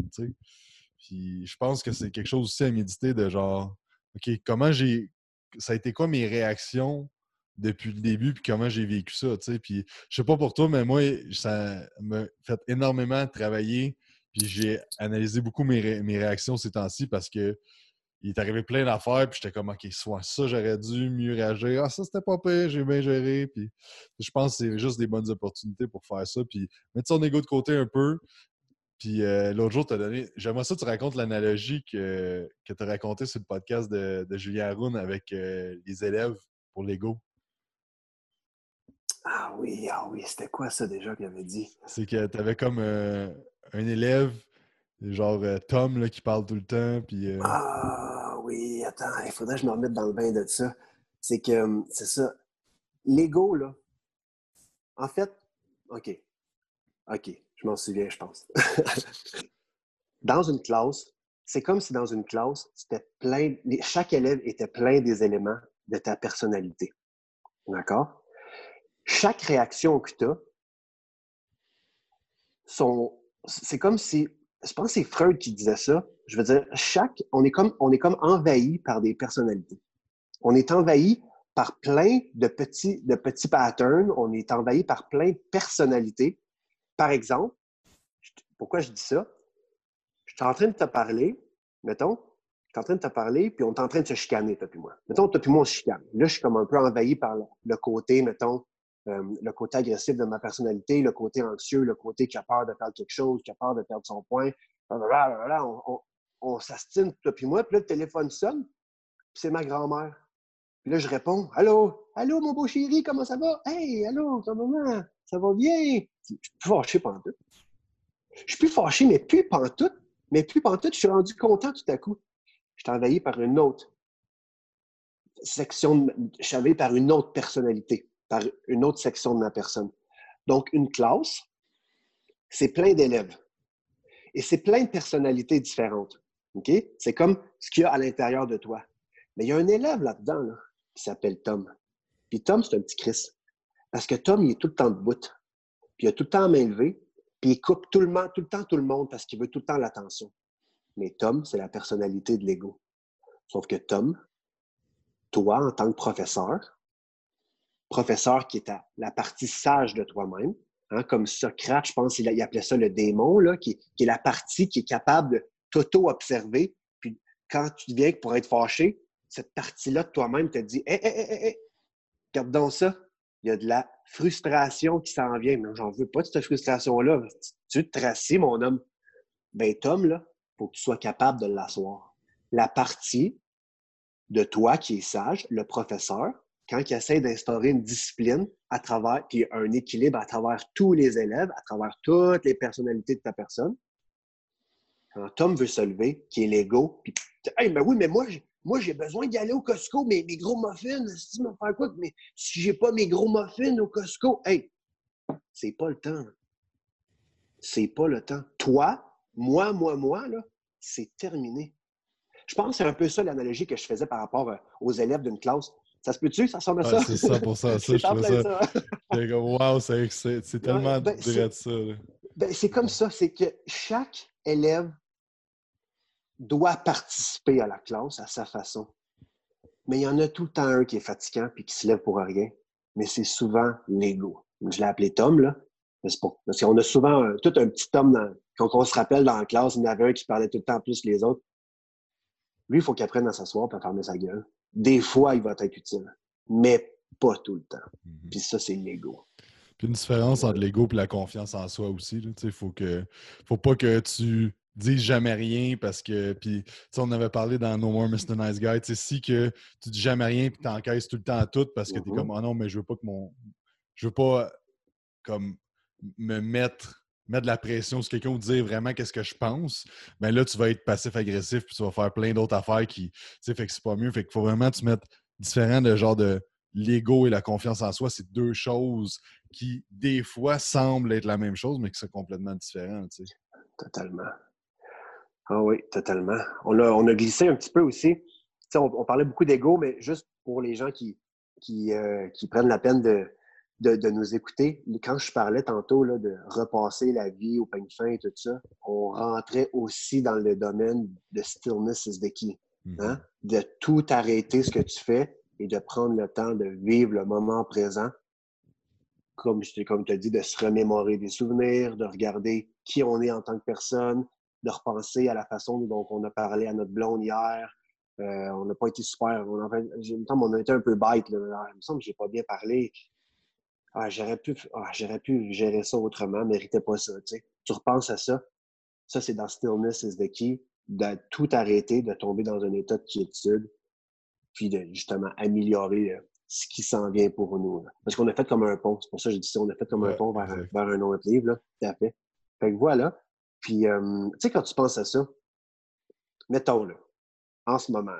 Puis je pense que c'est quelque chose aussi à méditer de genre OK, comment j'ai. Ça a été quoi mes réactions depuis le début, puis comment j'ai vécu ça, tu sais? Puis je sais pas pour toi, mais moi, ça m'a fait énormément travailler puis j'ai analysé beaucoup mes, réactions ces temps-ci parce que il est arrivé plein d'affaires, puis j'étais comme, OK, soit ça, j'aurais dû mieux réagir. Ah, ça, c'était pas pire, j'ai bien géré. Puis je pense que c'est juste des bonnes opportunités pour faire ça. Puis mettre son ego de côté un peu. Puis euh, l'autre jour, tu as donné. J'aimerais ça, tu racontes l'analogie que, que tu as racontée sur le podcast de, de Julien Haroun avec euh, les élèves pour l'ego. Ah oui, ah oui, c'était quoi ça déjà qu'il avait dit? C'est que tu avais comme. Euh, un élève, genre euh, Tom, là, qui parle tout le temps. Puis, euh, Ah oui, attends, il faudrait que je me remette dans le bain de ça. C'est que, hum, c'est ça. L'ego, là, en fait, OK. OK, je m'en souviens, je pense. *laughs* dans une classe, c'est comme si dans une classe, c'était plein, chaque élève était plein des éléments de ta personnalité. D'accord? Chaque réaction que tu as c'est comme si, je pense que c'est Freud qui disait ça. Je veux dire, chaque, on est comme, envahi par des personnalités. On est envahi par plein de petits, de petits patterns. On est envahi par plein de personnalités. Par exemple, pourquoi je dis ça? Je suis en train de te parler, mettons, je suis en train de te parler, puis on est en train de se chicaner, toi puis moi. Mettons, toi puis moi, on se chicane. Là, je suis comme un peu envahi par le côté, mettons, euh, le côté agressif de ma personnalité, le côté anxieux, le côté qui a peur de perdre quelque chose, qui a peur de perdre son point. On, on, on s'astine, toi puis moi. Puis là, le téléphone sonne, c'est ma grand-mère. Puis là, je réponds Allô, allô, mon beau chéri, comment ça va? Hey, allô, maman, ça va? Bien? Je suis plus fâché pendant tout. Je suis plus fâché, mais plus pantoute. Mais plus pantoute, je suis rendu content tout à coup. Je suis envahi par une autre section, je suis envahi par une autre personnalité par une autre section de ma personne. Donc, une classe, c'est plein d'élèves. Et c'est plein de personnalités différentes. C'est comme ce qu'il y a à l'intérieur de toi. Mais il y a un élève là-dedans qui s'appelle Tom. Puis Tom, c'est un petit Chris. Parce que Tom, il est tout le temps debout. Puis il a tout le temps main levée. Puis il coupe tout le temps tout le monde parce qu'il veut tout le temps l'attention. Mais Tom, c'est la personnalité de l'ego. Sauf que Tom, toi, en tant que professeur, professeur qui est à la partie sage de toi-même. Hein, comme Socrate, je pense qu'il appelait ça le démon, là, qui, est la partie qui est capable de t'auto-observer. Puis quand tu viens pour être fâché, cette partie-là de toi-même te dit Hé, hé, hé, hé, regarde donc ça. Il y a de la frustration qui s'en vient. Mais j'en veux pas de cette frustration-là. Tu te tracer, mon homme. Ben, Tom, là, faut que tu sois capable de l'asseoir. La partie de toi qui est sage, le professeur, quand il essaie d'instaurer une discipline à travers, un équilibre à travers tous les élèves, à travers toutes les personnalités de ta personne, quand Tom veut se lever, qui est l'ego, puis Hey, mais oui, mais moi, moi, j'ai besoin d'y aller au Costco, mais mes gros muffins, si me faire quoi? Mais si j'ai pas mes gros muffins au Costco, hey, c'est pas le temps. C'est pas le temps. Toi, moi, moi, moi, là, c'est terminé. Je pense que c'est un peu ça l'analogie que je faisais par rapport euh, aux élèves d'une classe. Ça se peut-tu? Ça ressemble à ça? c'est ça *laughs* pour ça. ça je trouve ça. wow, c'est tellement ben, de ça. Ben, c'est comme ça. C'est que chaque élève doit participer à la classe à sa façon. Mais il y en a tout le temps un qui est fatigant puis qui se lève pour rien. Mais c'est souvent l'ego. Je l'ai appelé Tom, là. Parce qu'on a souvent tout un petit Tom, quand on se rappelle dans la classe, il y en avait un qui parlait tout le temps plus que les autres. Lui, il faut qu'il apprenne à s'asseoir et à fermer sa gueule des fois, il va être utile, mais pas tout le temps. Mhm. Puis ça, c'est l'ego. Puis une différence entre l'ego et la confiance en soi aussi. Il faut que faut pas que tu dis jamais rien parce que. Puis, on avait parlé dans No More Mr. Nice Guy. Tu si que tu dis jamais rien puis t'encaisses tout le temps à tout parce que tu es comme, oh non, mais je veux pas que mon. Je veux pas, comme, me mettre mettre de la pression sur quelqu'un ou dire vraiment qu'est-ce que je pense, ben là, tu vas être passif-agressif puis tu vas faire plein d'autres affaires qui. Tu sais, fait que c'est pas mieux. Fait qu'il faut vraiment tu mettes différent de genre de l'ego et la confiance en soi. C'est deux choses qui, des fois, semblent être la même chose, mais qui sont complètement différentes. Tu sais. Totalement. Ah oui, totalement. On a, on a glissé un petit peu aussi. On, on, parlait beaucoup d'ego, mais juste pour les gens qui, qui, euh, qui prennent la peine de, de, de, nous écouter, quand je parlais tantôt là, de repasser la vie au peigne fin et tout ça, on rentrait aussi dans le domaine de stillness is the key. Hein? Mm-hmm. De tout arrêter ce que tu fais et de prendre le temps de vivre le moment présent. Comme, comme tu as dit, de se remémorer des souvenirs, de regarder qui on est en tant que personne, de repenser à la façon dont on a parlé à notre blonde hier. Euh, on n'a pas été super. On a, on a été un peu bête. Là. Il me semble que j'ai pas bien parlé. Ah, j'aurais pu, ah, j'aurais pu gérer ça autrement, méritais pas ça. Tu, repenses à ça. Ça, c'est dans Stillness is the key, de tout arrêter, de tomber dans un état de quiétude, puis de justement améliorer euh, ce qui s'en vient pour nous. Parce qu'on a fait comme un pont. C'est pour ça que j'ai dit ça. On a fait comme un pont vers, vers, un autre livre. Là, tout à fait. Fait que voilà. Puis, tu sais, quand tu penses à ça, mettons, là, en ce moment,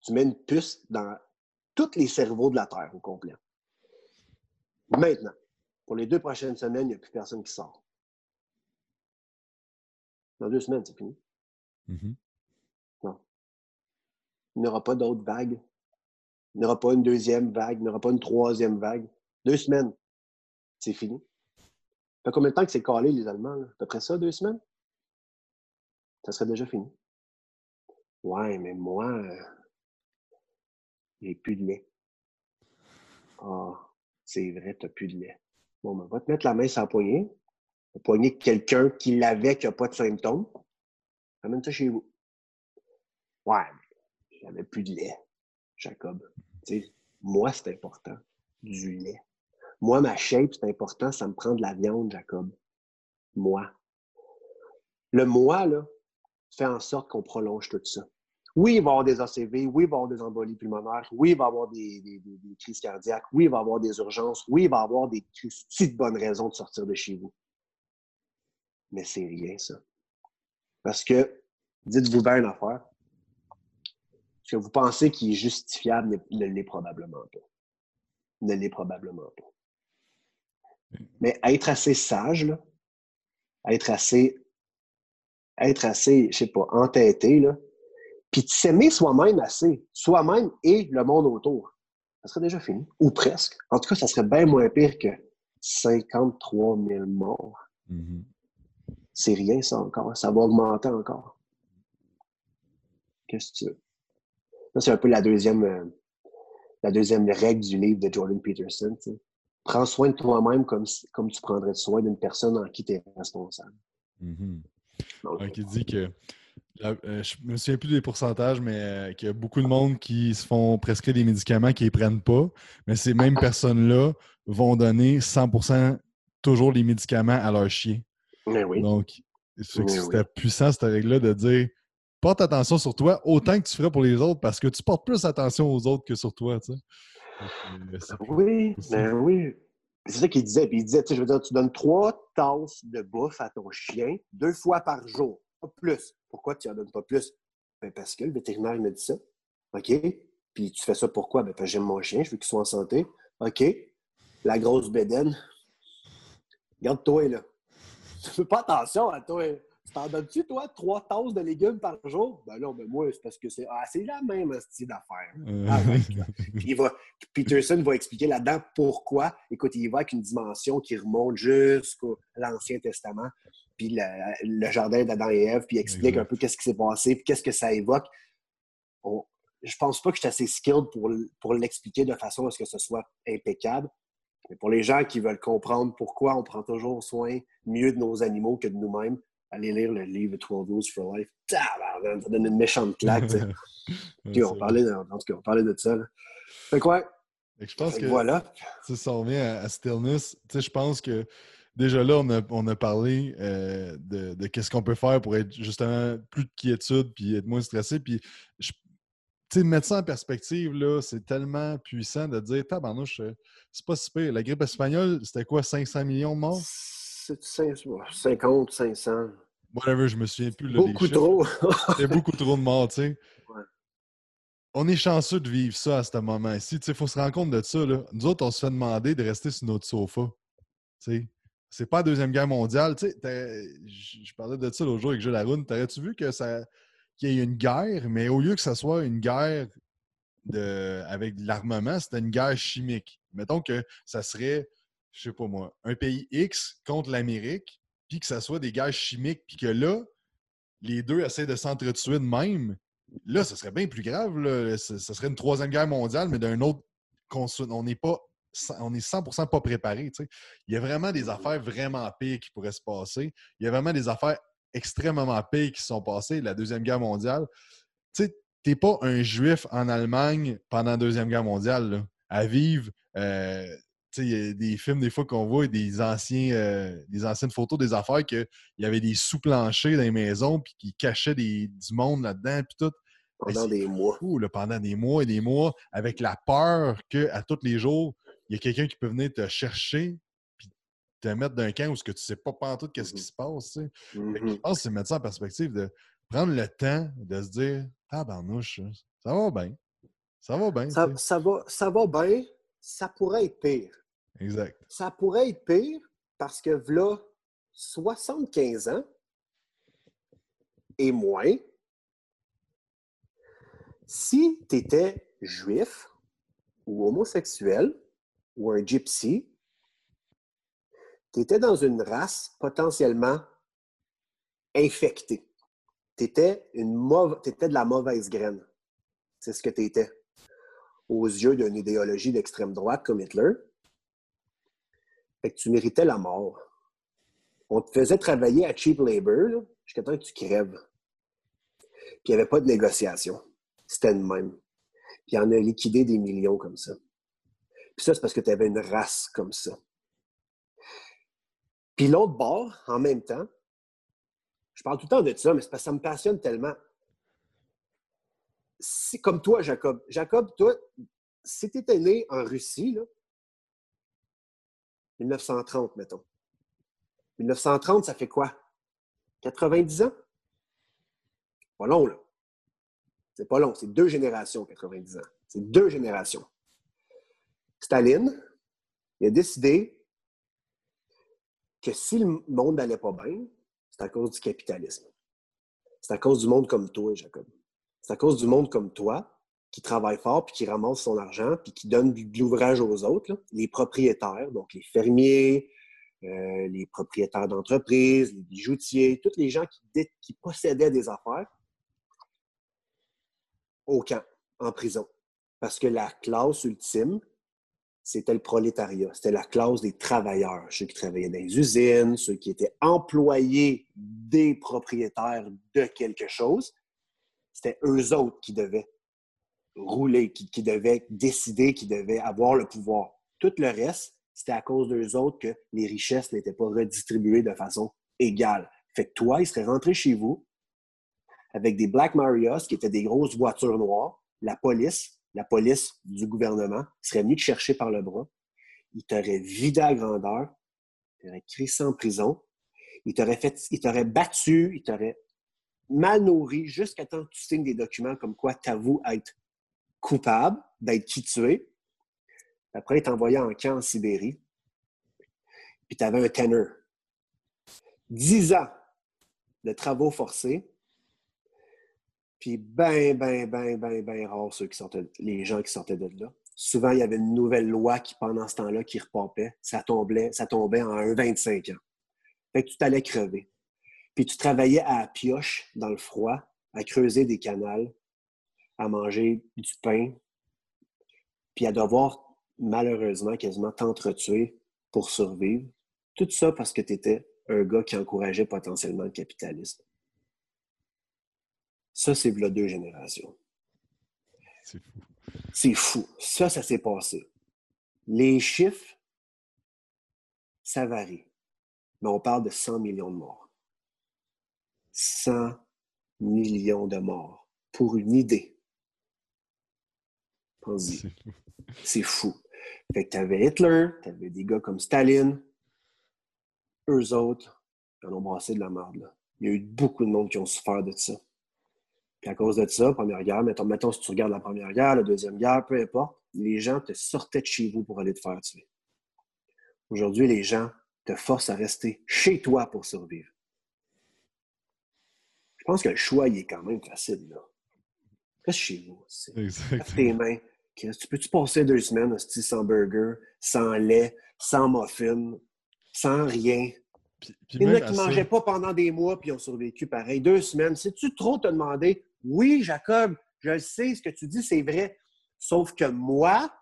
tu mets une puce dans tous les cerveaux de la Terre au complet. Maintenant, pour les deux prochaines semaines, il n'y a plus personne qui sort. Dans deux semaines, c'est fini. Mm-hmm. Non. Il n'y aura pas d'autres vagues. Il n'y aura pas une deuxième vague. Il n'y aura pas une troisième vague. Deux semaines, c'est fini fait combien de temps que c'est calé, les Allemands? Là? À peu près ça, deux semaines? Ça serait déjà fini. Ouais, mais moi, euh, j'ai plus de lait. Ah, c'est vrai, t'as plus de lait. Bon, ben, va te mettre la main la poignée. De quelqu'un qui l'avait, qui n'a pas de symptômes. Amène ça chez vous. Ouais, j'avais plus de lait, Jacob. Tu sais, moi, c'est important. Du lait. Moi, ma shape, c'est important, ça me prend de la viande, Jacob. Moi. Le moi, là, fait en sorte qu'on prolonge tout ça. Oui, il va y avoir des ACV, oui, il va y avoir des embolies pulmonaires, oui, il va y avoir des, crises cardiaques, oui, il va y avoir des urgences, oui, il va y avoir des petites bonnes raisons de sortir de chez vous. Mais c'est rien, ça. Parce que, dites-vous bien une affaire, ce que vous pensez qui est justifiable ne l'est probablement pas. Ne l'est probablement pas. Mais être assez sage, là, être assez, être assez, je sais pas, entêté, là, puis de s'aimer soi-même assez, soi-même et le monde autour, ça serait déjà fini, ou presque. En tout cas, ça serait bien moins pire que 53 000 morts. Mm-hmm. C'est rien, ça encore. Ça va augmenter encore. Qu'est-ce que tu veux? Ça, c'est un peu la deuxième, euh, la deuxième règle du livre de Jordan Peterson prends soin de toi-même comme, comme tu prendrais soin d'une personne en qui tu es responsable. Mm dit que, euh, je me souviens plus des pourcentages, mais euh, qu'il y a beaucoup de monde qui se font prescrire des médicaments qui ne prennent pas, mais ces mêmes personnes-là vont donner 100% toujours les médicaments à leur chien. Mais oui. Donc, c'était puissant cette règle-là de dire porte attention sur toi autant que tu ferais pour les autres parce que tu portes plus attention aux autres que sur toi. Tu sais. Oui, mais oui. C'est ça qu'il disait. Puis il disait, je veux dire, tu donnes trois tasses de bouffe à ton chien deux fois par jour, pas plus. Pourquoi tu n'en donnes pas plus? Ben parce que le vétérinaire me dit ça. OK? Puis tu fais ça pourquoi? Ben parce que j'aime mon chien, je veux qu'il soit en santé. OK? La grosse bédaine. Regarde-toi, là. Tu fais pas attention à toi. T'en donnes-tu, toi, trois tasses de légumes par jour? Ben non, ben moi, c'est parce que c'est ah, la même style d'affaires. Euh. Ah, il va, Peterson va expliquer là-dedans pourquoi. Écoute, il va avec une dimension qui remonte jusqu'à l'Ancien Testament, puis le, jardin d'Adam et Ève, puis explique un peu qu'est-ce qui s'est passé, puis qu'est-ce que ça évoque. Je je pense pas que je suis assez skilled pour, pour l'expliquer de façon à ce que ce soit impeccable. Mais pour les gens qui veulent comprendre pourquoi on prend toujours soin mieux de nos animaux que de nous-mêmes, allez lire le livre 12 Rules for Life. Ça donne une méchante claque. *laughs* Puis on parlait, en tout cas, on parlait de ça. Fait quoi? je pense que voilà. si on revient à, Stillness, je pense que déjà là, on a, parlé euh, de, qu'est-ce qu'on peut faire pour être justement plus de quiétude puis être moins stressé. Puis, tu sais, mettre ça en perspective, là, c'est tellement puissant de dire, tabarnouche, euh, c'est pas si pire. La grippe espagnole, c'était quoi, 500 millions de morts? C'est 50, 500. Whatever, je me souviens plus. beaucoup trop. C'est beaucoup trop de morts, tu sais. *laughs* On est chanceux de vivre ça à ce moment-ci. Il faut se rendre compte de ça. Là. Nous autres, on se fait demander de rester sur notre sofa. sais c'est pas la Deuxième Guerre mondiale. Je parlais de ça l'autre jour avec Jules Laroune. T'aurais-tu vu que ça qu'il y ait une guerre, mais au lieu que ça soit une guerre de, avec de l'armement, c'était une guerre chimique. Mettons que ça serait, je sais pas moi, un pays X contre l'Amérique, puis que ça soit des guerres chimiques, puis que là, les deux essaient de s'entretuer de même. Là, ce serait bien plus grave. Ce, serait une troisième guerre mondiale, mais d'un autre. On n'est pas on est 100% pas préparé. Il y a vraiment des affaires vraiment pires qui pourraient se passer. Il y a vraiment des affaires extrêmement pires qui se sont passées. La Deuxième Guerre mondiale. Tu n'es pas un juif en Allemagne pendant la Deuxième Guerre mondiale à vivre. Euh, il y a des films des fois qu'on voit des anciens euh, des anciennes photos des affaires qu'il y avait des sous-planchers dans les maisons puis qui cachaient du monde là-dedans puis tout. Pendant des mois. pendant des mois et des mois, avec la peur qu'à tous les jours, il y a quelqu'un qui peut venir te chercher puis te mettre d'un camp où ce que tu sais pas tout qu'est-ce qui mmh se passe. Tu sais. Je pense que c'est mettre ça en perspective de prendre le temps de se dire Tabarnouche, ça va bien. Ça va bien. Ça, ça, va, ça va bien. Ça pourrait être pire. Exact. Ça pourrait être pire parce que là, 75 ans et moins, si tu étais juif ou homosexuel, ou un gypsy, tu étais dans une race potentiellement infectée. Tu étais, de la mauvaise graine. C'est ce que tu étais. Aux yeux d'une idéologie d'extrême droite comme Hitler. Fait que tu méritais la mort. On te faisait travailler à cheap labor jusqu'à temps que tu crèves. Puis il n'y avait pas de négociation. C'était le même. Puis il en a liquidé des millions comme ça. Puis ça, c'est parce que tu avais une race comme ça. Puis l'autre bord, en même temps, je parle tout le temps de ça, mais c'est parce que ça me passionne tellement. C'est comme toi, Jacob. Jacob, toi, si tu étais né en Russie, là, 1930, mettons. 1930, ça fait quoi? 90 ans? Pas long, là. C'est pas long, c'est deux générations, 90 ans. C'est deux générations. Staline, il a décidé que si le monde n'allait pas bien, c'est à cause du capitalisme. C'est à cause du monde comme toi, Jacob. C'est à cause du monde comme toi qui travaille fort, puis qui ramasse son argent, puis qui donne de l'ouvrage aux autres, les propriétaires, donc les fermiers, euh, les propriétaires d'entreprises, les bijoutiers, tous les gens qui, qui possédaient des affaires au camp, en prison. Parce que la classe ultime, c'était le prolétariat, c'était la classe des travailleurs, ceux qui travaillaient dans les usines, ceux qui étaient employés des propriétaires de quelque chose. C'était eux autres qui devaient rouler, qui, devaient décider, qui devaient avoir le pouvoir. Tout le reste, c'était à cause d'eux autres que les richesses n'étaient pas redistribuées de façon égale. Fait que toi, il serait rentré chez vous avec des Black Marias, qui étaient des grosses voitures noires, la police, la police du gouvernement serait venue te chercher par le bras, il t'aurait vidé à grandeur, il t'aurait crissé en prison, il t'aurait fait, il t'aurait battu, il t'aurait mal nourri jusqu'à temps que tu signes des documents comme quoi tu avoues être coupable d'être qui tu. Après, il t'envoyait en camp en Sibérie. Puis tu avais un tenor. Dix ans de travaux forcés, puis ben, ben, ben, ben, ben rare ceux qui sortaient, les gens qui sortaient de là. Souvent, il y avait une nouvelle loi qui, pendant ce temps-là, qui repompait. Ça tombait, ça tombait en un 25 ans. Fait que tu t'allais crever. Puis tu travaillais à la pioche, dans le froid, à creuser des canals, à manger du pain, puis à devoir, malheureusement, quasiment t'entretuer pour survivre. Tout ça parce que tu étais un gars qui encourageait potentiellement le capitalisme. Ça, c'est là deux générations. C'est fou. C'est fou. Ça, ça s'est passé. Les chiffres, ça varie. mais on parle de 100 millions de morts. 100 millions de morts pour une idée. C'est fou. Fait que tu avais Hitler, tu avais des gars comme Staline. Eux autres, ils en ont brassé de la merde. Il y a eu beaucoup de monde qui ont souffert de ça. Puis à cause de ça, Première Guerre, mettons, mettons si tu regardes la Première Guerre, la Deuxième Guerre, peu importe, les gens te sortaient de chez vous pour aller te faire tuer. Aujourd'hui, les gens te forcent à rester chez toi pour survivre. Je pense que le choix, il est quand même facile. Là. Reste chez vous. Tes mains. Tu peux-tu passer deux semaines sans burger, sans lait, sans muffin, sans rien? Il y en a qui ne mangeaient pas pendant des mois puis ont survécu pareil. Deux semaines. Sais-tu trop te demander? Oui, Jacob, je sais, ce que tu dis, c'est vrai. Sauf que moi.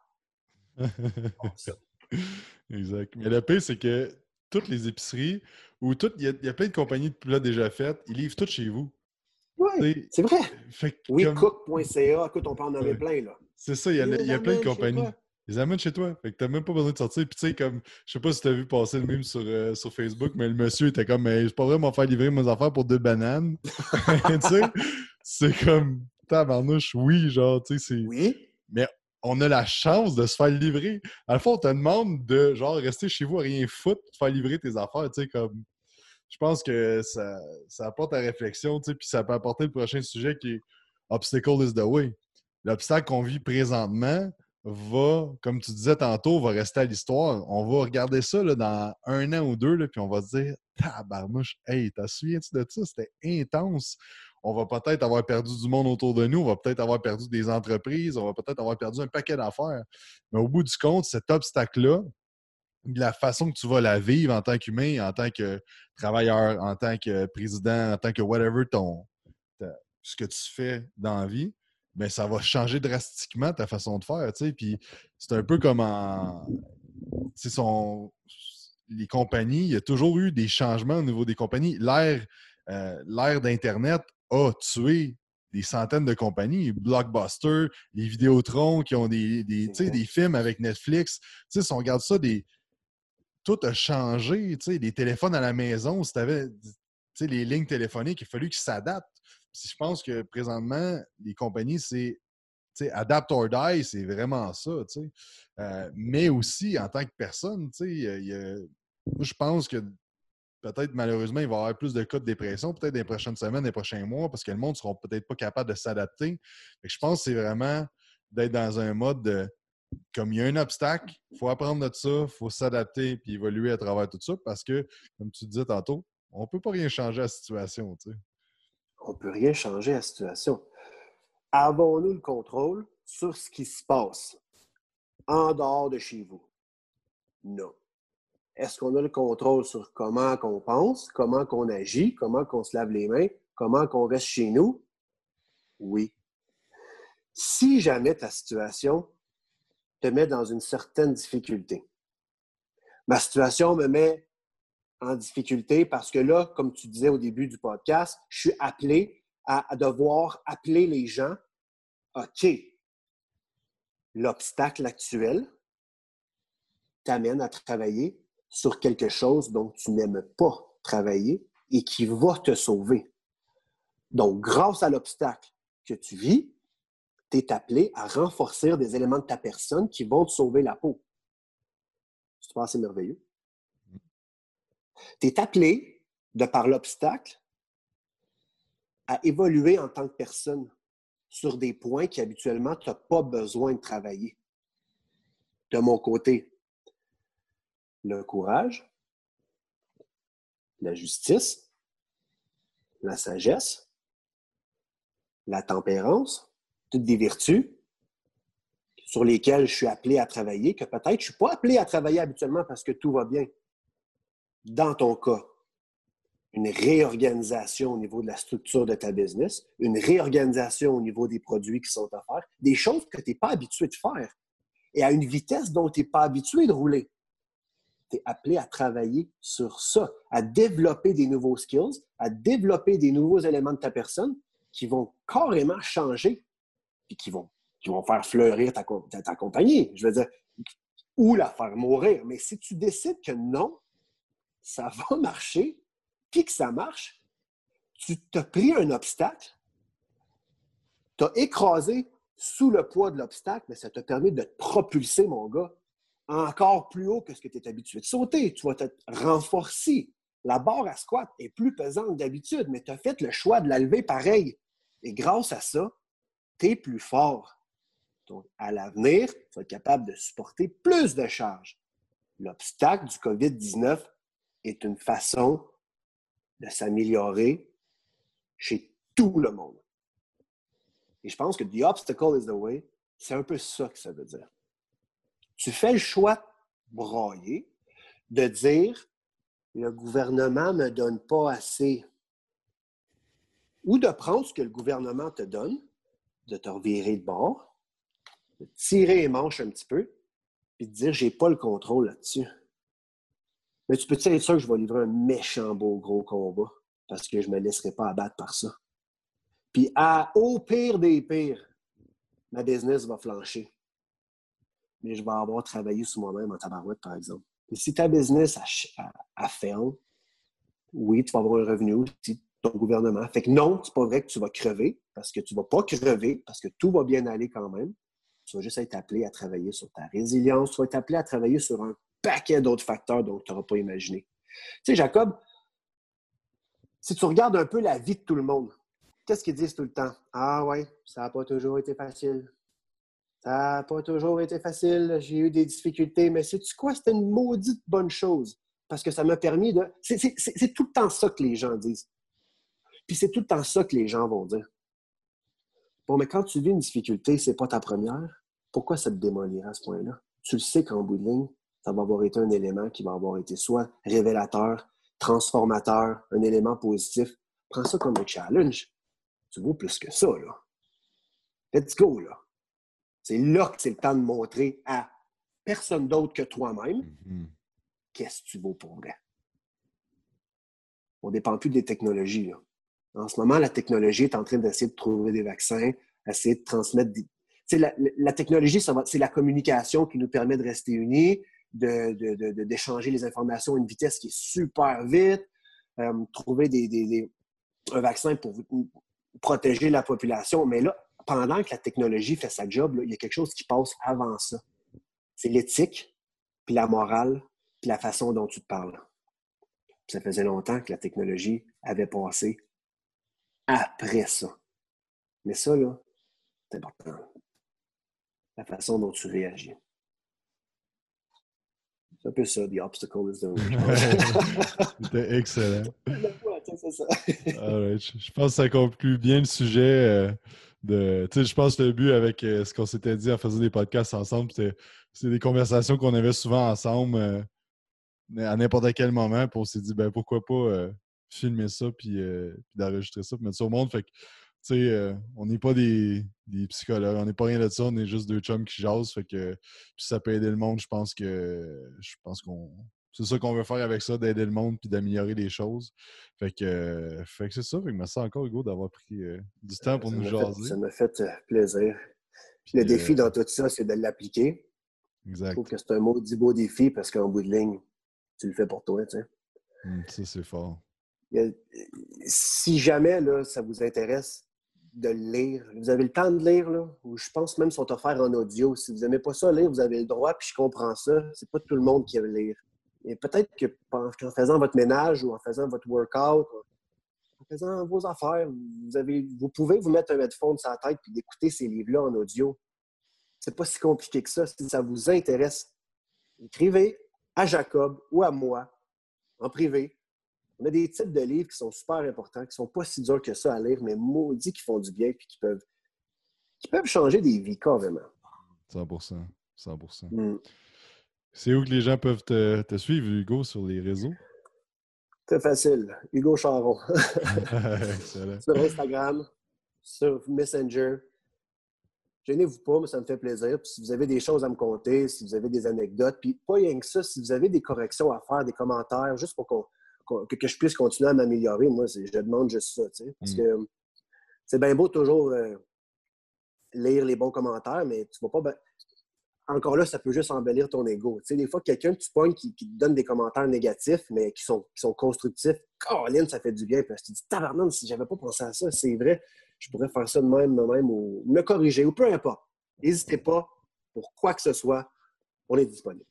*laughs* exact. Mais le pire, c'est que toutes les épiceries ou il y, a plein de compagnies de plats déjà faites, ils livrent tout chez vous. Oui, c'est vrai. oui, cook.ca, écoute, on peut en nommer plein, là. C'est ça, il y a, il y a plein de compagnies. Ils amènent chez toi. Fait que t'as même pas besoin de sortir. Puis tu sais, comme, je sais pas si t'as vu passer le même sur, euh, sur Facebook, mais le monsieur était comme, mais pas vrai m'en faire livrer mes affaires pour deux bananes. *laughs* tu sais, c'est comme, tabarnouche, oui, genre, tu sais, c'est. Oui. Mais on a la chance de se faire livrer. À la fois, on te demande de, genre, rester chez vous à rien foutre, de faire livrer tes affaires, tu sais, comme. Je pense que ça, ça apporte à réflexion, tu sais, puis ça peut apporter le prochain sujet qui est Obstacle is the way. L'obstacle qu'on vit présentement, va, comme tu disais tantôt, va rester à l'histoire. On va regarder ça là, dans un an ou deux, là, puis on va se dire Tabarnouche, hey, t'as souviens-tu de ça? C'était intense. On va peut-être avoir perdu du monde autour de nous, on va peut-être avoir perdu des entreprises, on va peut-être avoir perdu un paquet d'affaires. Mais au bout du compte, cet obstacle-là, la façon que tu vas la vivre en tant qu'humain, en tant que travailleur, en tant que président, en tant que whatever ton, ce que tu fais dans vie, ben, ça va changer drastiquement ta façon de faire. Puis c'est un peu comme en. Son, les compagnies, il y a toujours eu des changements au niveau des compagnies. L'ère euh, d'Internet a tué des centaines de compagnies. Blockbuster, les Vidéotrons qui ont des, des, des films avec Netflix. si on regarde ça, des... tout a changé. Les téléphones à la maison, si tu avais les lignes téléphoniques, il a fallu qu'ils s'adaptent je pense que présentement, les compagnies, c'est adapt or die, c'est vraiment ça. Euh, mais aussi, en tant que personne, je pense que peut-être malheureusement, il va y avoir plus de cas de dépression, peut-être dans les prochaines semaines, les prochains mois, parce que le monde ne sera peut-être pas capable de s'adapter. Je pense que c'est vraiment d'être dans un mode de comme il y a un obstacle, il faut apprendre de ça, il faut s'adapter puis évoluer à travers tout ça parce que, comme tu disais tantôt, on ne peut pas rien changer à la situation on ne peut rien changer à la situation. Avons-nous le contrôle sur ce qui se passe en dehors de chez vous? Non. Est-ce qu'on a le contrôle sur comment qu'on pense, comment qu'on agit, comment qu'on se lave les mains, comment qu'on reste chez nous? Oui. Si jamais ta situation te met dans une certaine difficulté, ma situation me met en difficulté parce que là, comme tu disais au début du podcast, je suis appelé à, devoir appeler les gens. OK, l'obstacle actuel t'amène à travailler sur quelque chose dont tu n'aimes pas travailler et qui va te sauver. Donc, grâce à l'obstacle que tu vis, tu es appelé à renforcer des éléments de ta personne qui vont te sauver la peau. C'est pas assez merveilleux? Tu es appelé, de par l'obstacle, à évoluer en tant que personne sur des points qui habituellement tu n'as pas besoin de travailler. De mon côté, le courage, la justice, la sagesse, la tempérance, toutes des vertus sur lesquelles je suis appelé à travailler, que peut-être je ne suis pas appelé à travailler habituellement parce que tout va bien dans ton cas, une réorganisation au niveau de la structure de ta business, une réorganisation au niveau des produits qui sont faire, des choses que tu n'es pas habitué de faire et à une vitesse dont tu n'es pas habitué de rouler. Appelé à travailler sur ça, à développer des nouveaux skills, à développer des nouveaux éléments de ta personne qui vont carrément changer et qui vont, qui vont faire fleurir ta, ta compagnie. Je veux dire, ou la faire mourir. Mais si tu décides que non, ça va *laughs* marcher, puis que ça marche, tu t'as pris un obstacle, tu as écrasé sous le poids de l'obstacle, mais ça te permet de te propulser, mon gars, encore plus haut que ce que tu es habitué de sauter. Tu vas te renforcer. La barre à squat est plus pesante d'habitude, mais tu as fait le choix de la lever pareil. Et grâce à ça, tu es plus fort. Donc, à l'avenir, tu vas être capable de supporter plus de charges. L'obstacle du COVID-19 est une façon de s'améliorer chez tout le monde. Et je pense que the obstacle is the way, c'est un peu ça que ça veut dire. Tu fais le choix de de dire le gouvernement ne me donne pas assez. Ou de prendre ce que le gouvernement te donne, de te revirer de bord, de tirer les manches un petit peu, et de dire j'ai pas le contrôle là-dessus. Mais tu peux être sûr que je vais livrer un méchant beau gros combat parce que je ne me laisserai pas abattre par ça? Puis à, au pire des pires, ma business va flancher. Mais je vais avoir travaillé sur moi-même en tabarouette, par exemple. Et si ta business a, a, oui, tu vas avoir un revenu aussi ton gouvernement. Fait que non, c'est pas vrai que tu vas crever parce que tu vas pas crever parce que tout va bien aller quand même. Tu vas juste être appelé à travailler sur ta résilience, tu vas être appelé à travailler sur un paquet d'autres facteurs dont tu n'auras pas imaginé. Tu sais, Jacob, si tu regardes un peu la vie de tout le monde, qu'est-ce qu'ils disent tout le temps? Ah ouais, ça n'a pas toujours été facile. Ça n'a pas toujours été facile. J'ai eu des difficultés, mais sais-tu quoi? C'était une maudite bonne chose. Parce que ça m'a permis de. C'est tout le temps ça que les gens disent. Puis c'est tout le temps ça que les gens vont dire. Bon, mais quand tu vis une difficulté, c'est pas ta première. Pourquoi ça te démolira à ce point-là? Tu le sais qu'en bout de ligne, ça va avoir été un élément qui va avoir été soit révélateur, transformateur, un élément positif. Prends ça comme un challenge. Tu vaux plus que ça, là. Let's go, là. C'est là que c'est le temps de montrer à personne d'autre que toi-même mm-hmm. qu'est-ce que tu vaux pour vrai. On ne dépend plus des technologies. Là. En ce moment, la technologie est en train d'essayer de trouver des vaccins, essayer de transmettre des... La, la, technologie, c'est la communication qui nous permet de rester unis, d'échanger les informations à une vitesse qui est super vite, euh, trouver des, un vaccin pour protéger la population. Mais là, pendant que la technologie fait sa job, il y a quelque chose qui passe avant ça. C'est l'éthique, puis la morale, puis la façon dont tu te parles. Ça faisait longtemps que la technologie avait passé après ça. Mais ça, là, c'est important. La façon dont tu réagis. C'est un peu ça, The Obstacle is the Way. *laughs* C'était excellent. *laughs* Je pense que ça conclut bien le sujet. Euh, de, je pense que le but avec euh, ce qu'on s'était dit en faisant des podcasts ensemble, c'était des conversations qu'on avait souvent ensemble euh, à n'importe quel moment. Puis on s'est dit, ben, pourquoi pas filmer ça puis, d'enregistrer ça, puis mettre ça au monde. Fait que sais, euh, on n'est pas des, psychologues, on n'est pas rien de ça, on est juste deux chums qui jasent. Fait que puis ça peut aider le monde, je pense que je pense qu'on. C'est ça qu'on veut faire avec ça, d'aider le monde puis d'améliorer les choses. Fait que, fait que c'est ça. Fait que merci encore, Hugo, d'avoir pris euh, du temps pour nous jaser. ça m'a fait euh, plaisir. le défi dans tout ça, c'est de l'appliquer. Exact. Je trouve que c'est un maudit beau défi parce qu'en bout de ligne, tu le fais pour toi, tu sais. Mmh, ça, c'est fort. Si jamais là, ça vous intéresse, de lire. Vous avez le temps de lire, là, ou je pense même sont offerts en audio. Si vous n'aimez pas ça lire, vous avez le droit, puis je comprends ça. C'est pas tout le monde qui aime lire. Et peut-être que en faisant votre ménage ou en faisant votre workout, en faisant vos affaires, vous, avez, vous pouvez vous mettre un headphone sur la tête et d'écouter ces livres-là en audio. C'est pas si compliqué que ça. Si ça vous intéresse, écrivez à Jacob ou à moi en privé on a des types de livres qui sont super importants, qui ne sont pas si durs que ça à lire, mais maudits qui font du bien et qui peuvent, qui peuvent changer des vies carrément. 100 100 mm. C'est où que les gens peuvent te, suivre, Hugo, sur les réseaux? Très facile. Hugo Charon. *laughs* *laughs* sur Instagram, sur Messenger. Gênez-vous pas, mais ça me fait plaisir. si vous avez des choses à me conter, si vous avez des anecdotes, puis pas rien que ça, si vous avez des corrections à faire, des commentaires, juste pour qu'on que, je puisse continuer à m'améliorer. Moi, je demande juste ça, tu sais. Parce mm. que c'est bien beau toujours euh, lire les bons commentaires, mais tu vas pas. Encore là, ça peut juste embellir ton ego. Tu sais, des fois, quelqu'un tu pognes qui, te donne des commentaires négatifs, mais qui sont, qui sont constructifs. Caroline, ça fait du bien. Puis tu te dis, tabarnak, si j'avais pas pensé à ça, c'est vrai, je pourrais faire ça de même, de même, ou me corriger, ou peu importe. N'hésitez pas, pour quoi que ce soit, on est disponible.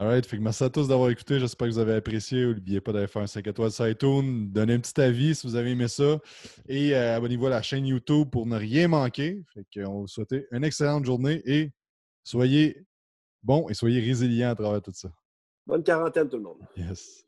Alright, fait que merci à tous d'avoir écouté. J'espère que vous avez apprécié. N'oubliez pas d'aller faire un 5 étoiles sur iTunes, donner un petit avis si vous avez aimé ça. Et euh, abonnez-vous à la chaîne YouTube pour ne rien manquer. Fait qu'on vous souhaite une excellente journée et soyez bons et soyez résilients à travers tout ça. Bonne quarantaine tout le monde. Yes.